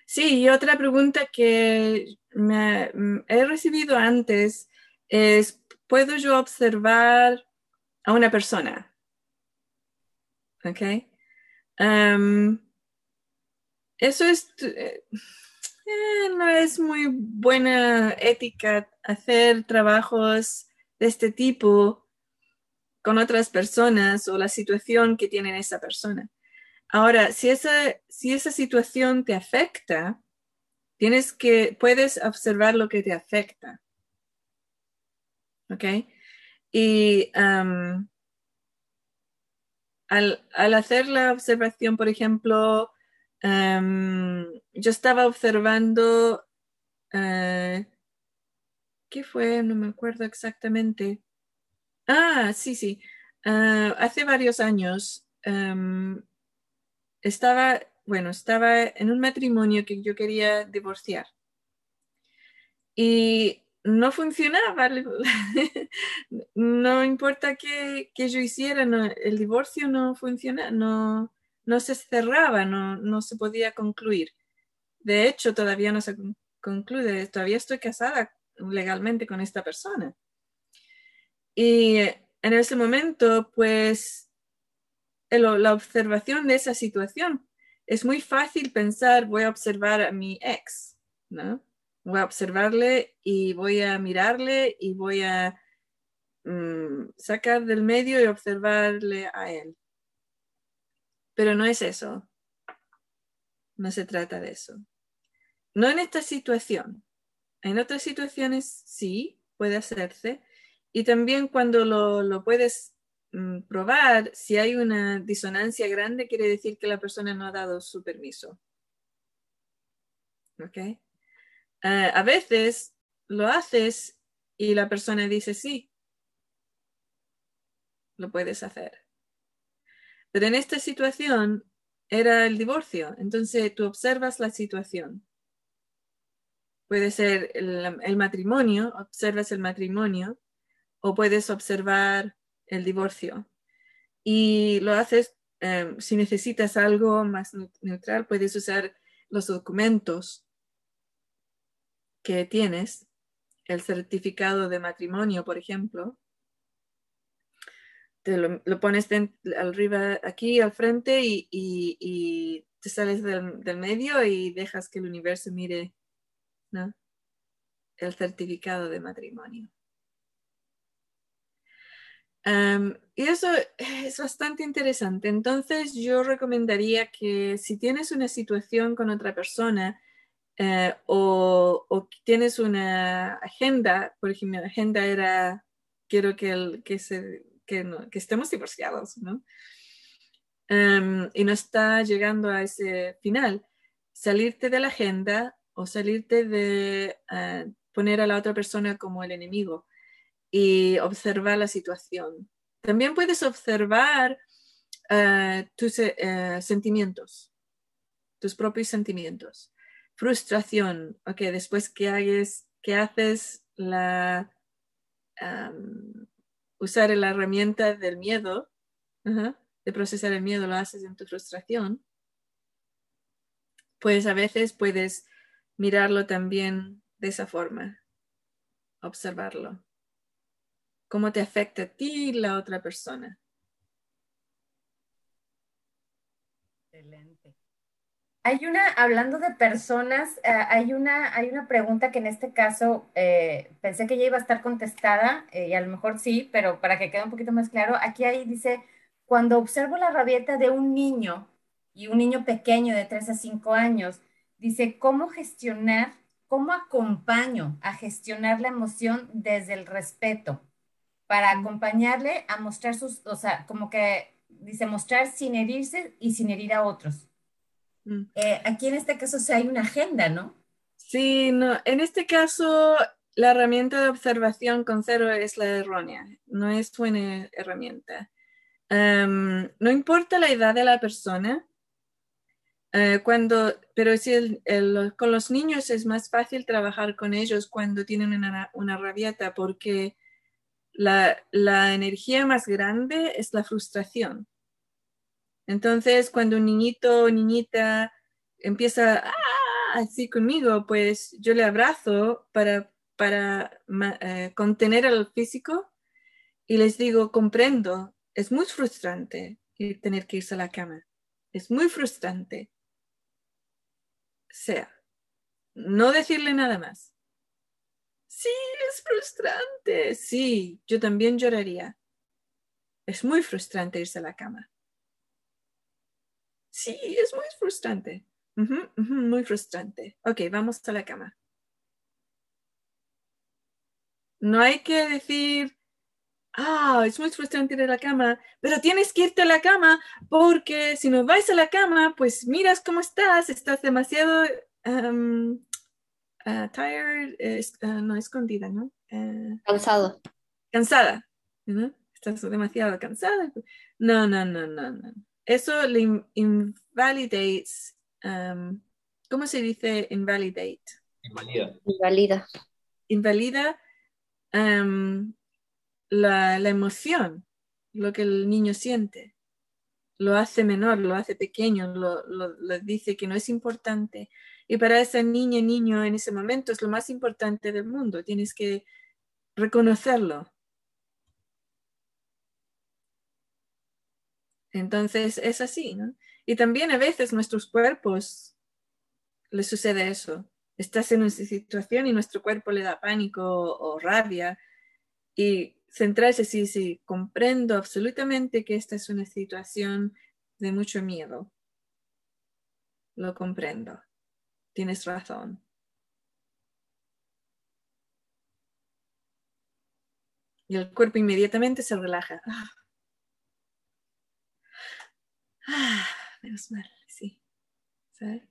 sí, y otra pregunta que me, he recibido antes es, ¿puedo yo observar a una persona? ¿Ok? eso es, eh, eh, no es muy buena ética hacer trabajos de este tipo con otras personas o la situación que tiene esa persona. Ahora, si esa, si esa situación te afecta, tienes que, puedes observar lo que te afecta. ¿Ok? Y al, hacer la observación, por ejemplo, yo estaba observando eh, ¿Qué fue? No me acuerdo exactamente. Ah, sí, sí. Ah, hace varios años em, estaba, bueno, estaba en un matrimonio que yo quería divorciar. Y no funcionaba. no importa qué, yo hiciera, el divorcio no funciona, no, no se cerraba, no, no se podía concluir. De hecho, todavía no se concluye, todavía estoy casada legalmente con esta persona. Y en ese momento, pues, la observación de esa situación, es muy fácil pensar, voy a observar a mi ex, ¿no? Voy a observarle y voy a mirarle y voy a mm, sacar del medio y observarle a él. Pero no es eso. No se trata de eso. No en esta situación. En otras situaciones sí, puede hacerse. Y también cuando lo, puedes mm, probar, si hay una disonancia grande, quiere decir que la persona no ha dado su permiso. ¿Ok? Ah, a veces lo haces y la persona dice sí, lo puedes hacer. Pero en esta situación era el divorcio, entonces tú observas la situación Puede ser el, matrimonio, observas el matrimonio, o puedes observar el divorcio. Y lo haces, em, si necesitas algo más neutral, puedes usar los documentos que tienes, el certificado de matrimonio, por ejemplo. Te lo, pones arriba aquí al frente y, te sales del, del, medio y dejas que el universo mire el certificado de matrimonio. y eso es bastante interesante. Entonces yo recomendaría que si tienes una situación con otra persona eh, o, tienes una agenda, por ejemplo, la agenda era, quiero que, que, estemos divorciados, ¿no? y no está llegando a ese final, salirte de la agenda o salirte de eh, poner a la otra persona como el enemigo y observar la situación. También puedes observar eh, tus eh, sentimientos, tus propios sentimientos. Frustración, ok, después que, hagas, que haces la, usar la herramienta del miedo, de procesar el miedo, lo haces en tu frustración, pues a veces puedes mirarlo también de esa forma, observarlo. ¿Cómo te afecta a ti la otra persona? Excelente. Hay una, hablando de personas, eh, hay, una, hay una pregunta que en este caso eh, pensé que ya iba a estar contestada, eh, y a lo mejor sí, pero para que quede un poquito más claro, aquí ahí dice, cuando observo la rabieta de un niño y un niño pequeño de 3 a 5 años, dice, ¿cómo gestionar, cómo acompaño a gestionar la emoción desde el respeto? Para acompañarle a mostrar sus, o sea, como que dice, mostrar sin herirse y sin herir a otros. Mm. Eh, aquí en este caso sí hay una agenda, ¿no? Sí, no, en este caso la herramienta de observación con cero es la errónea, no es buena herramienta. Em, no importa la edad de la persona, eh, cuando, pero si con los niños es más fácil trabajar con ellos cuando tienen una, una rabieta porque la, la, energía más grande es la frustración. Entonces, cuando un niñito o niñita empieza ¡ah! así conmigo, pues yo le abrazo para, para eh, contener al físico y les digo, comprendo, es muy frustrante tener que irse a la cama. Es muy frustrante sea. No decirle nada más. Sí, es frustrante. Sí, yo también lloraría. Es muy frustrante irse a la cama. Sí, es muy frustrante. muy frustrante. Ok, vamos a la cama. No hay que decir, ah, es muy frustrante ir a la cama, pero tienes que irte a la cama porque si no vais a la cama, pues miras cómo estás, estás demasiado um, tired, uh, no escondida, ¿no? Uh, Cansado. Cansada, ¿no? Estás demasiado cansada. No, no, no, no, no. Eso le invalidates, um, ¿cómo se dice invalidate? Invalida. Invalida. Invalida um, la, emoción, lo que el niño siente. Lo hace menor, lo hace pequeño, lo, dice que no es importante. Y para esa niña, niño, en ese momento es lo más importante del mundo. Tienes que reconocerlo. Entonces es así, ¿no? Y también a veces nuestros cuerpos les sucede eso. Estás en una situación y nuestro cuerpo le da pánico o rabia y centrarse, sí, sí, comprendo absolutamente que esta es una situación de mucho miedo. Lo comprendo. Tienes razón. Y el cuerpo inmediatamente se relaja. Ah, ah menos mal, sí. ¿Sabes?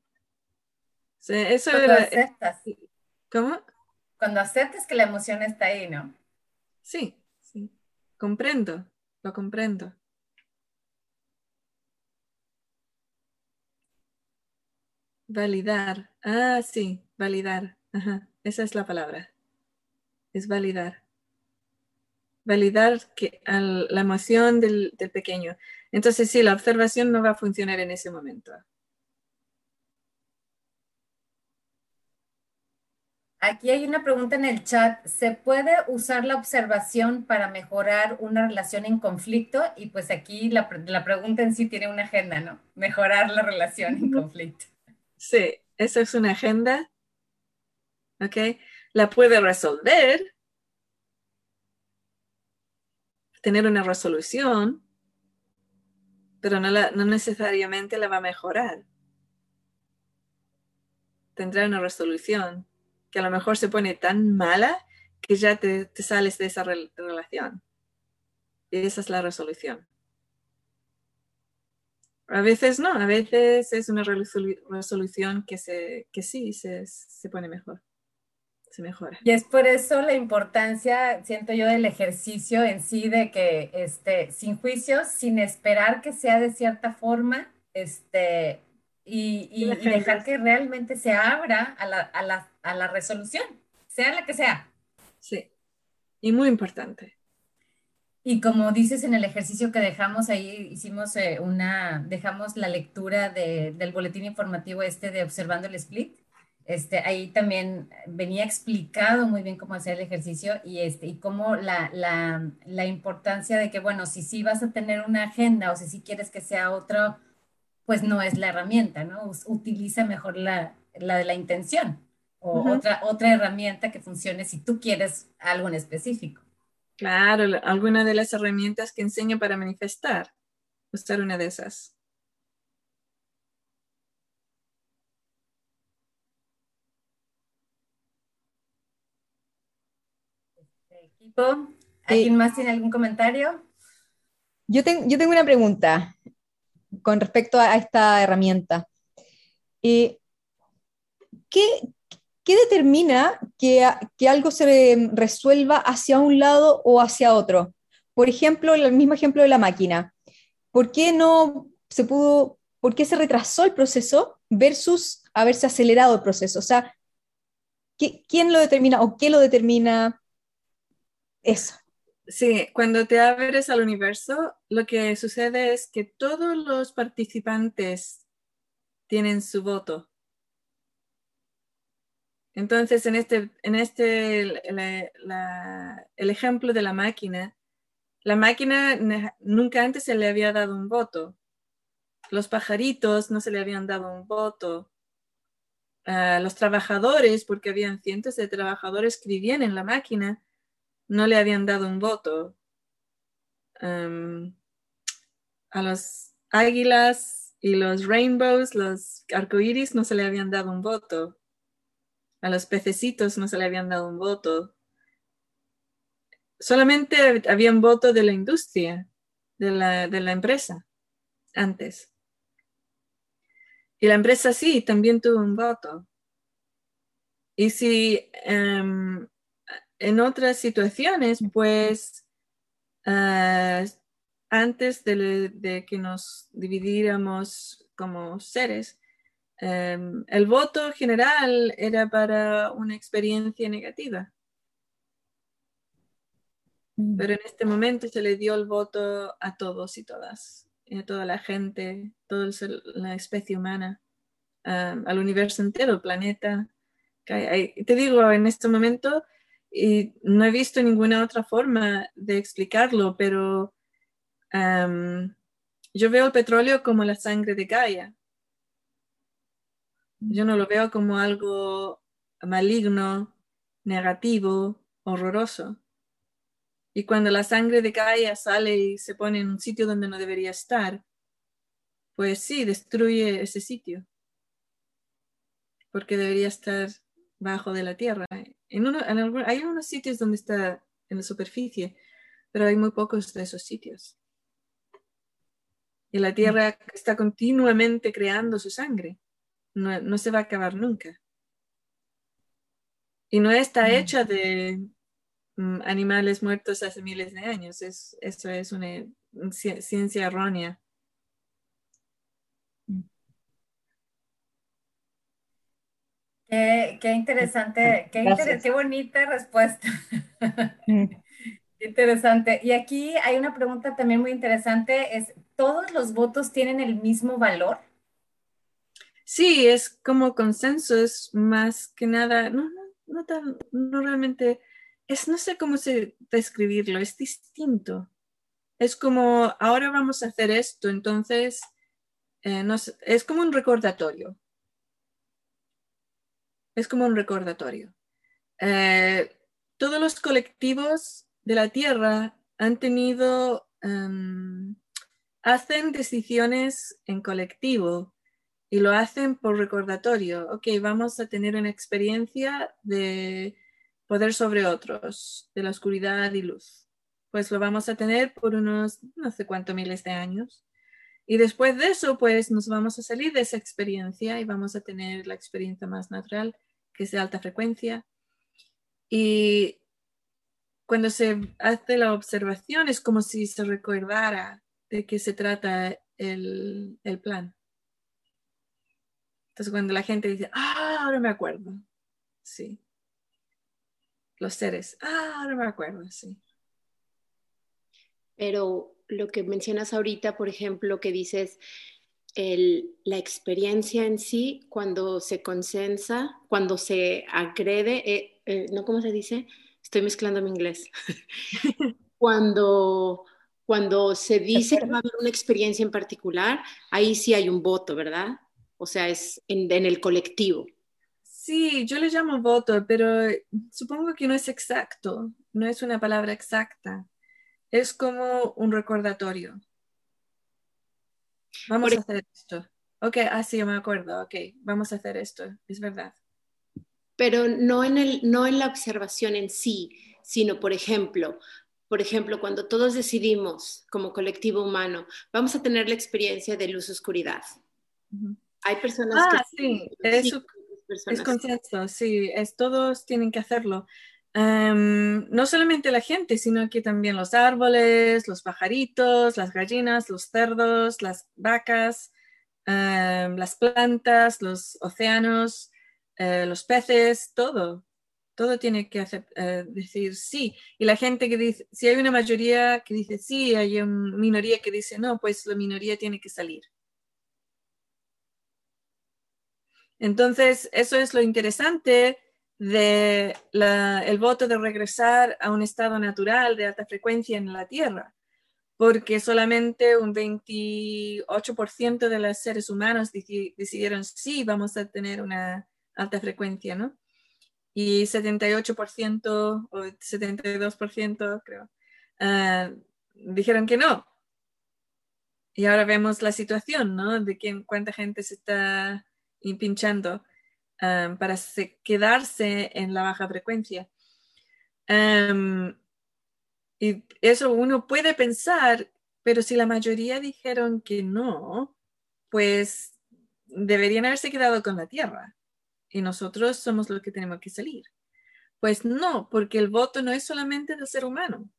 eso Cuando aceptas. ¿Cómo? Cuando aceptas que la emoción está ahí, ¿no? Sí, Comprendo, lo comprendo. Validar. Ah, sí, validar. Esa es la palabra. Es validar. Validar que, la emoción del, del pequeño. Entonces, sí, la observación no va a funcionar en ese momento. Aquí hay una pregunta en el chat. ¿Se puede usar la observación para mejorar una relación en conflicto? Y pues aquí la, pregunta en sí tiene una agenda, ¿no? Mejorar la relación en conflicto. Sí, esa es una agenda. ¿Ok? La puede resolver. Tener una resolución. Pero no, no necesariamente la va a mejorar. Tendrá una resolución que a lo mejor se pone tan mala que ya te, sales de esa relación. Y esa es la resolución. A veces no, a veces es una resolución que, se, que sí se, se pone mejor, se mejora. Y es por eso la importancia, siento yo, del ejercicio en sí, de que este, sin juicios, sin esperar que sea de cierta forma, este, y, dejar que realmente se abra a la, resolución, sea la que sea. Sí, y muy importante. Y como dices en el ejercicio que dejamos ahí, hicimos eh, una, dejamos la lectura del boletín informativo este de Observando el Split. Este, ahí también venía explicado muy bien cómo hacer el ejercicio y, este, y cómo la, la importancia de que, bueno, si sí vas a tener una agenda o si sí quieres que sea otro, pues no es la herramienta, ¿no? Utiliza mejor la, la de la intención o otra, otra herramienta que funcione si tú quieres algo en específico. Claro, alguna de las herramientas que enseño para manifestar. usar una de esas. Equipo, ¿alguien más tiene algún comentario? Yo, yo tengo una pregunta con respecto a, esta herramienta. ¿qué, ¿Qué determina que, que, algo se resuelva hacia un lado o hacia otro? Por ejemplo, el mismo ejemplo de la máquina. ¿Por qué no se pudo, por qué se retrasó el proceso versus haberse acelerado el proceso? O sea, ¿quién lo determina o qué lo determina eso? Sí, cuando te abres al universo, lo que sucede es que todos los participantes tienen su voto. Entonces, en este, en este el ejemplo de la máquina, la máquina nunca antes se le había dado un voto. Los pajaritos no se le habían dado un voto. A los trabajadores, porque habían cientos de trabajadores que vivían en la máquina, no le habían dado un voto. a los águilas y los rainbows, los arcoíris, no se le habían dado un voto. A los pececitos no se le habían dado un voto solamente había un voto de la industria, de la, empresa, antes. Y la empresa sí, también tuvo un voto. Y si em, en otras situaciones, pues ah, antes de, que nos dividiéramos como seres, em, el voto general era para una experiencia negativa. Mm. Pero en este momento se le dio el voto a todos y todas, a toda la gente, toda la especie humana, al universo entero, el planeta. Te digo, en este momento, y no he visto ninguna otra forma de explicarlo, pero yo veo el petróleo como la sangre de Gaia. Yo no lo veo como algo maligno, negativo, horroroso. Y cuando la sangre de Gaia sale y se pone en un sitio donde no debería estar, pues sí, destruye ese sitio. Porque debería estar bajo de la tierra. En uno, hay unos sitios donde está en la superficie, pero hay muy pocos de esos sitios. Y la tierra está continuamente creando su sangre. No, no se va a acabar nunca. Y no está mm. hecha de, Mm, animales muertos hace miles de años. Es, eso es una ciencia errónea. Qué, interesante, qué, bonita respuesta. Mm. interesante. Y aquí hay una pregunta también muy interesante, es, ¿todos los votos tienen el mismo valor? Sí, es como consenso, es más que nada, no, no, no, tan, no realmente es, no sé cómo se, describirlo, es distinto. Es como, ahora vamos a hacer esto, entonces eh, es como un recordatorio. Es como un recordatorio. Eh, todos los colectivos de la Tierra han tenido, em, hacen decisiones en colectivo y lo hacen por recordatorio. Ok, vamos a tener una experiencia de poder sobre otros, de la oscuridad y luz. Pues lo vamos a tener por unos no sé cuántos miles de años. Y después de eso, pues nos vamos a salir de esa experiencia y vamos a tener la experiencia más natural, que es de alta frecuencia. Y cuando se hace la observación es como si se recordara de qué se trata el, el plan. Entonces cuando la gente dice, ah, ahora me acuerdo. Sí los seres. Ah, no me acuerdo, sí. Pero lo que mencionas ahorita, por ejemplo, que dices, el, la experiencia en sí, cuando se consensa, cuando se agrede, eh, eh, ¿no? ¿Cómo se dice? Estoy mezclando mi inglés. cuando, cuando se dice que va a haber una experiencia en particular, ahí sí hay un voto, ¿verdad? O sea, es en el colectivo. Sí, yo le llamo voto, pero supongo que no es exacto, no es una palabra exacta. Es como un recordatorio. Vamos Por a hacer esto. Ok, ah, sí, me acuerdo. Ok, vamos a hacer esto. Es verdad. pero no en, el, no en la observación en sí, sino, por ejemplo, por ejemplo, cuando todos decidimos como colectivo humano, vamos a tener la experiencia de luz-oscuridad. Hay personas Ah, que... sí, sí, es personas que- consenso, sí, es, todos tienen que hacerlo. Em, no solamente la gente, sino que también los árboles, los pajaritos, las gallinas, los cerdos, las vacas, em, las plantas, los océanos, eh, los peces, todo. Todo tiene que hacer, eh, decir sí. Y la gente que dice, si hay una mayoría que dice sí, hay una minoría que dice no, pues la minoría tiene que salir. Entonces, eso es lo interesante de la- el voto de regresar a un estado natural de alta frecuencia en la Tierra, porque solamente un 28% de los seres humanos deci- decidieron sí, vamos a tener una alta frecuencia, ¿no? Y 78% o 72%, creo, ah, dijeron que no. Y ahora vemos la situación, ¿no? De quién, cuánta gente se está pinchando um, para se- quedarse en la baja frecuencia. Um, y eso uno puede pensar, pero si la mayoría dijeron que no, pues deberían haberse quedado con la Tierra. Y nosotros somos los que tenemos que salir. Pues no, porque el voto no es solamente del ser humano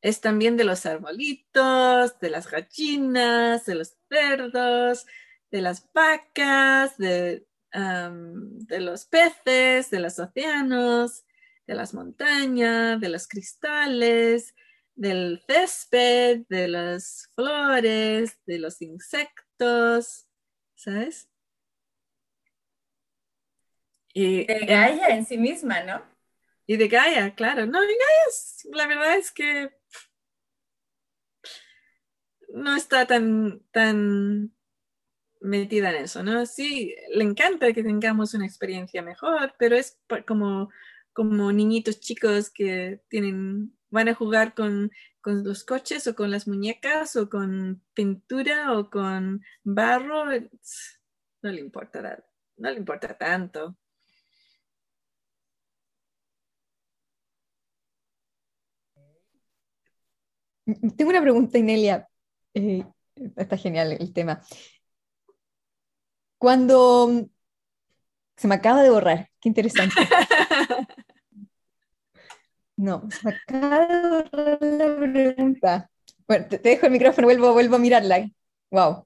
es también de los arbolitos, de las gallinas, de los cerdos, de las vacas, de, de los peces, de los océanos, de las montañas, de los cristales, del césped, de las flores, de los insectos, ¿sabes? Y, De Gaia en sí misma, ¿no? y de Gaia, claro. No, Gaia, es- la verdad es que no está tan, tan metida en eso, ¿no? Sí, le encanta que tengamos una experiencia mejor, pero es como, como niñitos chicos que tienen, van a jugar con, con los coches o con las muñecas o con pintura o con barro. No le importa, no le importa tanto. Tengo una pregunta, Inelia. Eh, está genial el tema. Cuando se me acaba de borrar, qué interesante. No, se me acaba de borrar la pregunta. Bueno, te, te dejo el micrófono, vuelvo, vuelvo a mirarla. Wow.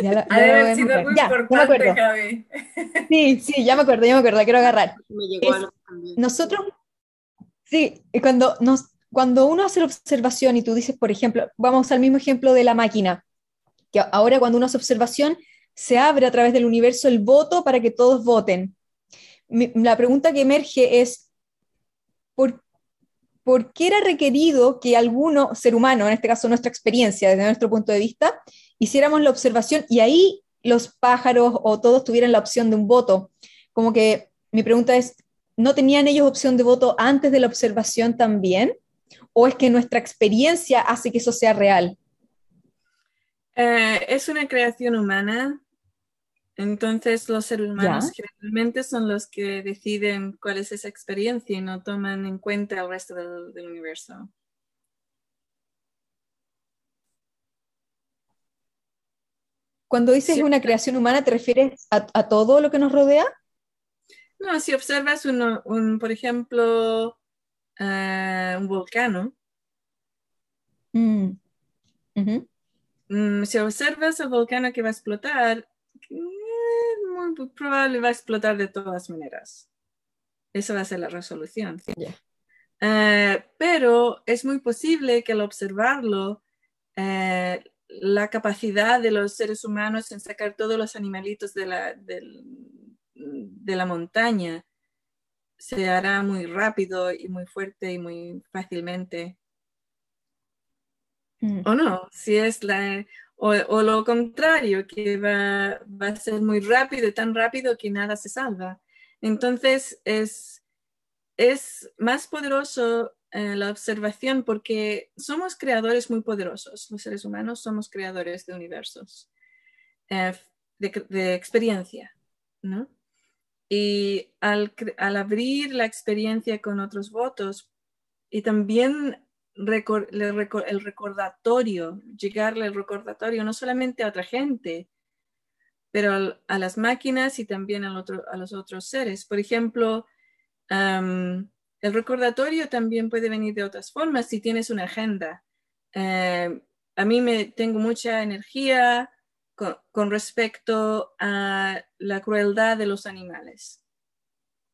Ya la- Ha ya de haber sido importante. Javi. Sí, sí, ya me acuerdo, ya me acuerdo, la quiero agarrar. Me llegó Es-. Nosotros, sí, y cuando, nos, cuando uno hace la observación y tú dices, por ejemplo, vamos a usar el mismo ejemplo de la máquina, que ahora cuando uno hace observación, se abre a través del universo el voto para que todos voten. La pregunta que emerge es, ¿por, ¿por qué era requerido que alguno, ser humano, en este caso nuestra experiencia, desde nuestro punto de vista, hiciéramos la observación y ahí los pájaros o todos tuvieran la opción de un voto? Como que mi pregunta es, ¿no tenían ellos opción de voto antes de la observación también? ¿O es que nuestra experiencia hace que eso sea real? Eh, es una creación humana, entonces los seres humanos generalmente son los que deciden cuál es esa experiencia y no toman en cuenta el resto del, del universo. Cuando dices Sí. una creación humana, ¿te refieres a, a todo lo que nos rodea? No, si observas uno, un, por ejemplo, eh, un volcán, Mm. Mm, si observas el volcán que va a explotar, eh, muy probable va a explotar de todas maneras. Esa va a ser la resolución. Eh, pero es muy posible que al observarlo, eh, la capacidad de los seres humanos en sacar todos los animalitos de la, de la montaña se hará muy rápido y muy fuerte y muy fácilmente. Mm. O no, si es la, o, o lo contrario, que va, va a ser muy rápido, tan rápido que nada se salva. Entonces es, es más poderoso eh, la observación porque somos creadores muy poderosos. Los seres humanos somos creadores de universos, eh, de, experiencia, ¿no? Y al, abrir la experiencia con otros votos y también el recordatorio, llegarle el recordatorio no solamente a otra gente, pero a las máquinas y también a los otros seres. Por ejemplo, el recordatorio también puede venir de otras formas si tienes una agenda. Eh, a mí me tengo mucha energía con, respecto a la crueldad de los animales,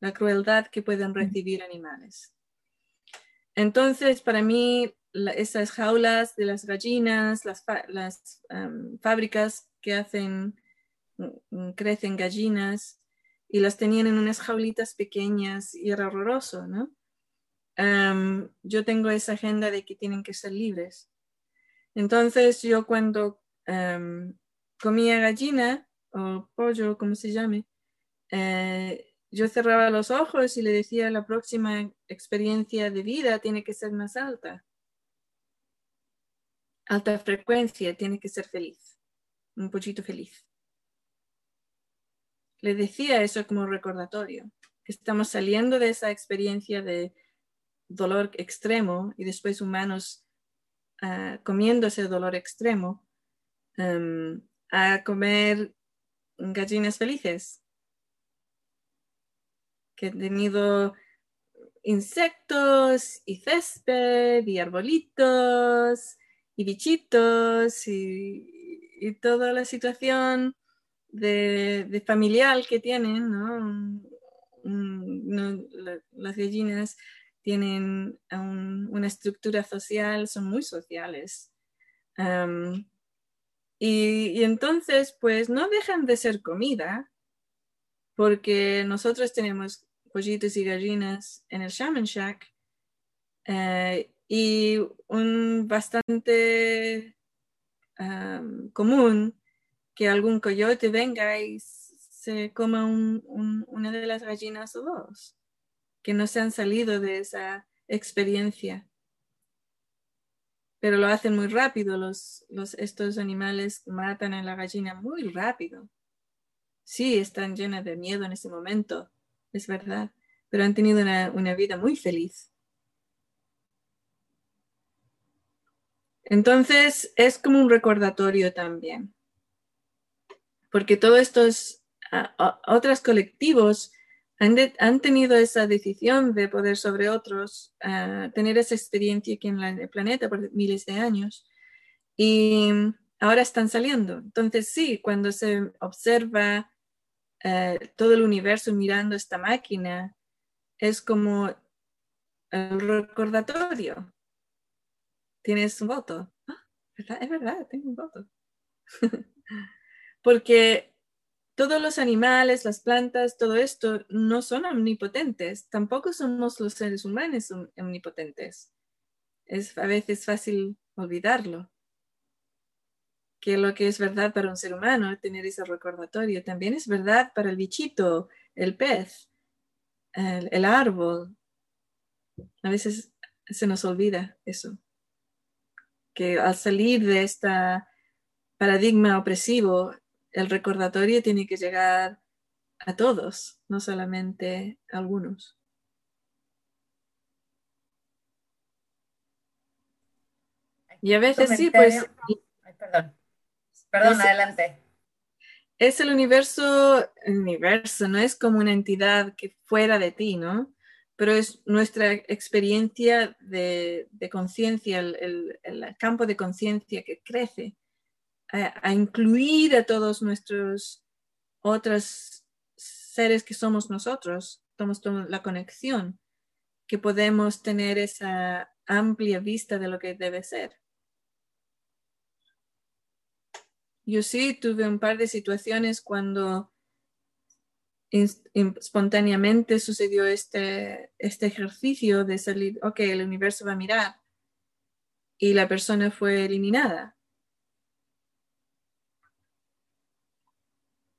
la crueldad que pueden recibir animales. Entonces, para mí, esas jaulas de las gallinas, las, fábricas que hacen, mm, crecen gallinas, y las tenían en unas jaulitas pequeñas y era horroroso, ¿no? yo tengo esa agenda de que tienen que ser libres. Entonces yo cuando comía gallina o pollo, como se llame, eh, yo cerraba los ojos y le decía la próxima experiencia de vida tiene que ser más alta. Alta frecuencia, tiene que ser feliz. Un pollito feliz le decía eso como recordatorio, que estamos saliendo de esa experiencia de dolor extremo y después humanos uh, comiendo ese dolor extremo em, a comer gallinas felices, que han tenido insectos y césped y arbolitos y bichitos y, y toda la situación de, familiar que tienen, ¿no? las gallinas tienen una estructura social, son muy sociales. y, entonces, pues no dejan de ser comida, porque nosotros tenemos pollitos y gallinas en el Shaman Shack eh, y un bastante común que algún coyote venga y se coma una de las gallinas o dos, que no se han salido de esa experiencia. Pero lo hacen muy rápido, los, estos animales matan a la gallina muy rápido. Sí, están llenas de miedo en ese momento, es verdad, pero han tenido una, vida muy feliz. Entonces es como un recordatorio también porque todos estos otros colectivos han, tenido esa decisión de poder sobre otros, tener esa experiencia aquí en, el planeta por miles de años y ahora están saliendo. Entonces sí, cuando se observa eh, todo el universo mirando esta máquina, es como el recordatorio. Tienes un voto. Ah, es verdad, tengo un voto. porque todos los animales, las plantas, todo esto no son omnipotentes, tampoco somos los seres humanos omnipotentes. Es a veces fácil olvidarlo. Que lo que es verdad para un ser humano, tener ese recordatorio, también es verdad para el bichito, el pez, el, el árbol. A veces se nos olvida eso. Que al salir de este paradigma opresivo, el recordatorio tiene que llegar a todos, no solamente a algunos. Y a veces sí, pues... perdón, perdón, adelante. Es el universo, el universo, no es como una entidad que fuera de ti, ¿no? Pero es nuestra experiencia de, conciencia, el, campo de conciencia que crece a, incluir a todos nuestros otros seres que somos nosotros, somos la conexión, que podemos tener esa amplia vista de lo que debe ser. Yo sí tuve un par de situaciones cuando espontáneamente sucedió este, este ejercicio de salir, ok, el universo va a mirar y la persona fue eliminada.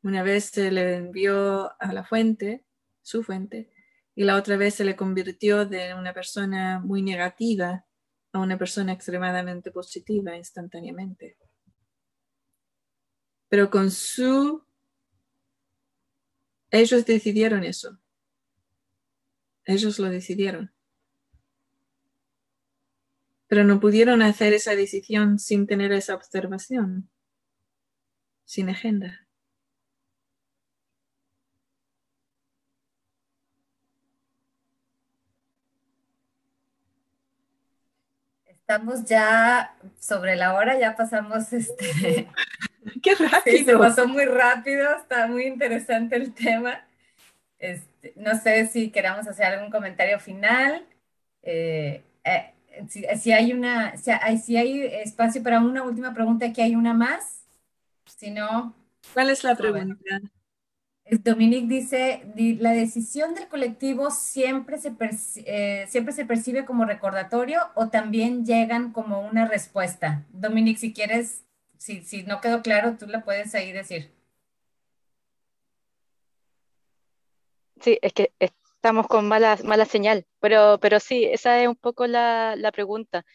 Una vez se le envió a la fuente, su fuente, y la otra vez se le convirtió de una persona muy negativa a una persona extremadamente positiva instantáneamente. Pero con su... Ellos decidieron eso. Ellos lo decidieron. Pero no pudieron hacer esa decisión sin tener esa observación, sin agenda. Estamos ya sobre la hora, ya pasamos este. ¡Qué rápido! se pasó muy rápido, está muy interesante el tema. Este, no sé si queramos hacer algún comentario final. Eh, eh, si, hay una, si hay, si hay espacio para una última pregunta, aquí hay una más. Si no. ¿Cuál es la pregunta? Dominique dice, la decisión del colectivo siempre se, eh, siempre se percibe como recordatorio o también llegan como una respuesta. Dominique, si quieres, si, si no quedó claro, tú la puedes ahí decir. Sí, es que estamos con mala, mala señal, pero, pero sí, esa es un poco la, la pregunta.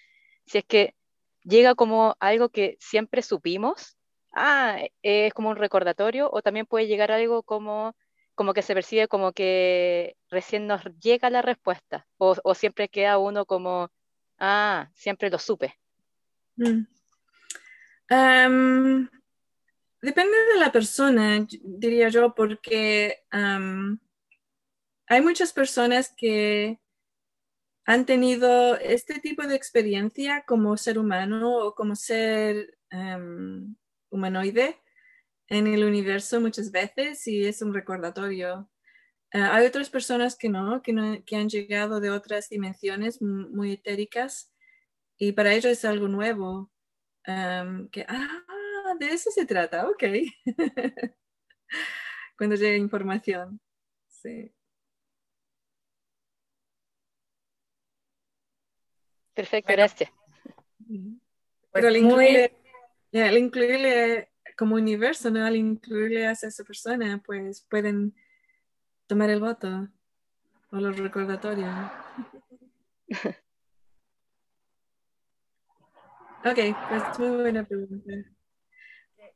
Si es que llega como algo que siempre supimos ah, es como un recordatorio, o también puede llegar algo como, como que se percibe como que recién nos llega la respuesta, o, siempre queda uno como, ah, siempre lo supe. Mm. Depende de la persona, diría yo, porque hay muchas personas que han tenido este tipo de experiencia como ser humano o como ser humanoide en el universo muchas veces y es un recordatorio. Eh, hay otras personas que no, que que han llegado de otras dimensiones muy etéricas y para ellos es algo nuevo. Que, ah, de eso se trata, ok. Cuando llega información. Sí. Perfecto, gracias. Pero pues muy al incluirle como universo, ¿no? Al incluirle a esa persona, pues pueden tomar el voto o los recordatorios. ok, pues muy buena pregunta.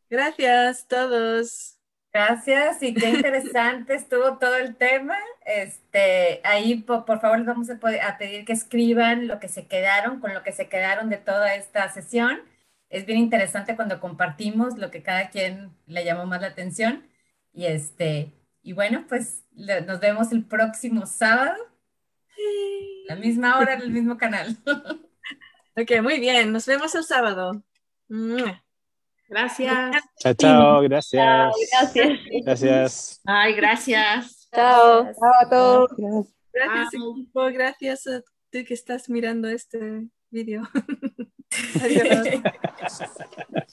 Gracias todos. Gracias y qué interesante estuvo todo el tema. Este, ahí por, favor les vamos a, a pedir que escriban lo que se quedaron, con lo que se quedaron de toda esta sesión es bien interesante cuando compartimos lo que cada quien le llamó más la atención. Y este, y bueno, pues nos vemos el próximo sábado, la misma hora en el mismo canal. ok, muy bien, nos vemos el sábado. Gracias. Chao, chao, gracias. gracias. Gracias. Ay, gracias. Chao. Chao a todos. Gracias, equipo. Gracias a tú que estás mirando este video.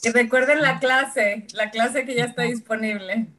y recuerden la clase, la clase que ya está disponible.